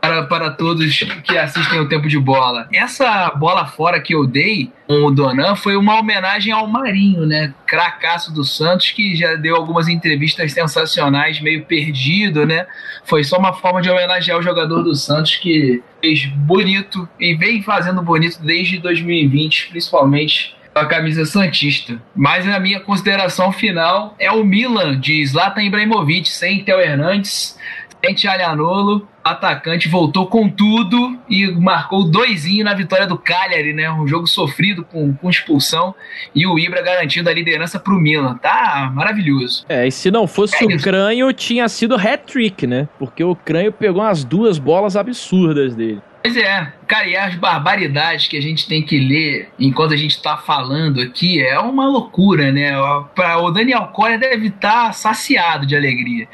para, para todos que assistem o Tempo de Bola. Essa bola fora que eu dei com o Donan foi uma homenagem ao Marinho, né? Cracaço do Santos, que já deu algumas entrevistas sensacionais, meio perdido, né? Foi só uma forma de homenagear o jogador do Santos que fez bonito e vem fazendo bonito desde 2020, principalmente a camisa Santista. Mas a minha consideração final é o Milan de Zlatan Ibrahimovic, sem Theo Hernandes, sem Tchalianolo, atacante voltou com tudo e marcou doisinho na vitória do Cagliari, né? Um jogo sofrido com, com expulsão e o Ibra garantindo a liderança pro Milan. Tá maravilhoso. É, e se não fosse É o isso. Crânio, tinha sido hat-trick, né? Porque o Crânio pegou umas duas bolas absurdas dele. Pois é, cara, e as barbaridades que a gente tem que ler enquanto a gente tá falando aqui é uma loucura, né? O Daniel Coria deve estar saciado de alegria.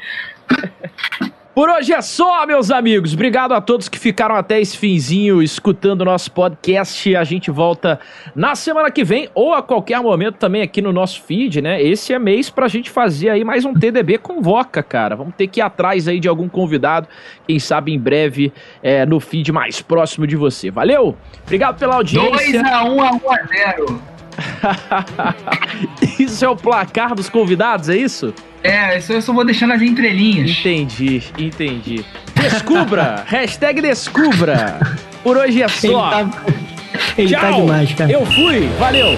Por hoje é só, meus amigos. Obrigado a todos que ficaram até esse finzinho escutando o nosso podcast. A gente volta na semana que vem ou a qualquer momento também aqui no nosso feed, né? Esse é mês pra gente fazer aí mais um TDB Convoca, cara. Vamos ter que ir atrás aí de algum convidado, quem sabe em breve é, no feed mais próximo de você. Valeu? Obrigado pela audiência. 2x1 a 1 a 0. isso é o placar dos convidados, é isso? É, isso eu só vou deixando as entrelinhas. Entendi, entendi. Descubra! Hashtag descubra! Por hoje é Ele só. tá, ele tá Tchau! demais, cara. Eu fui, valeu!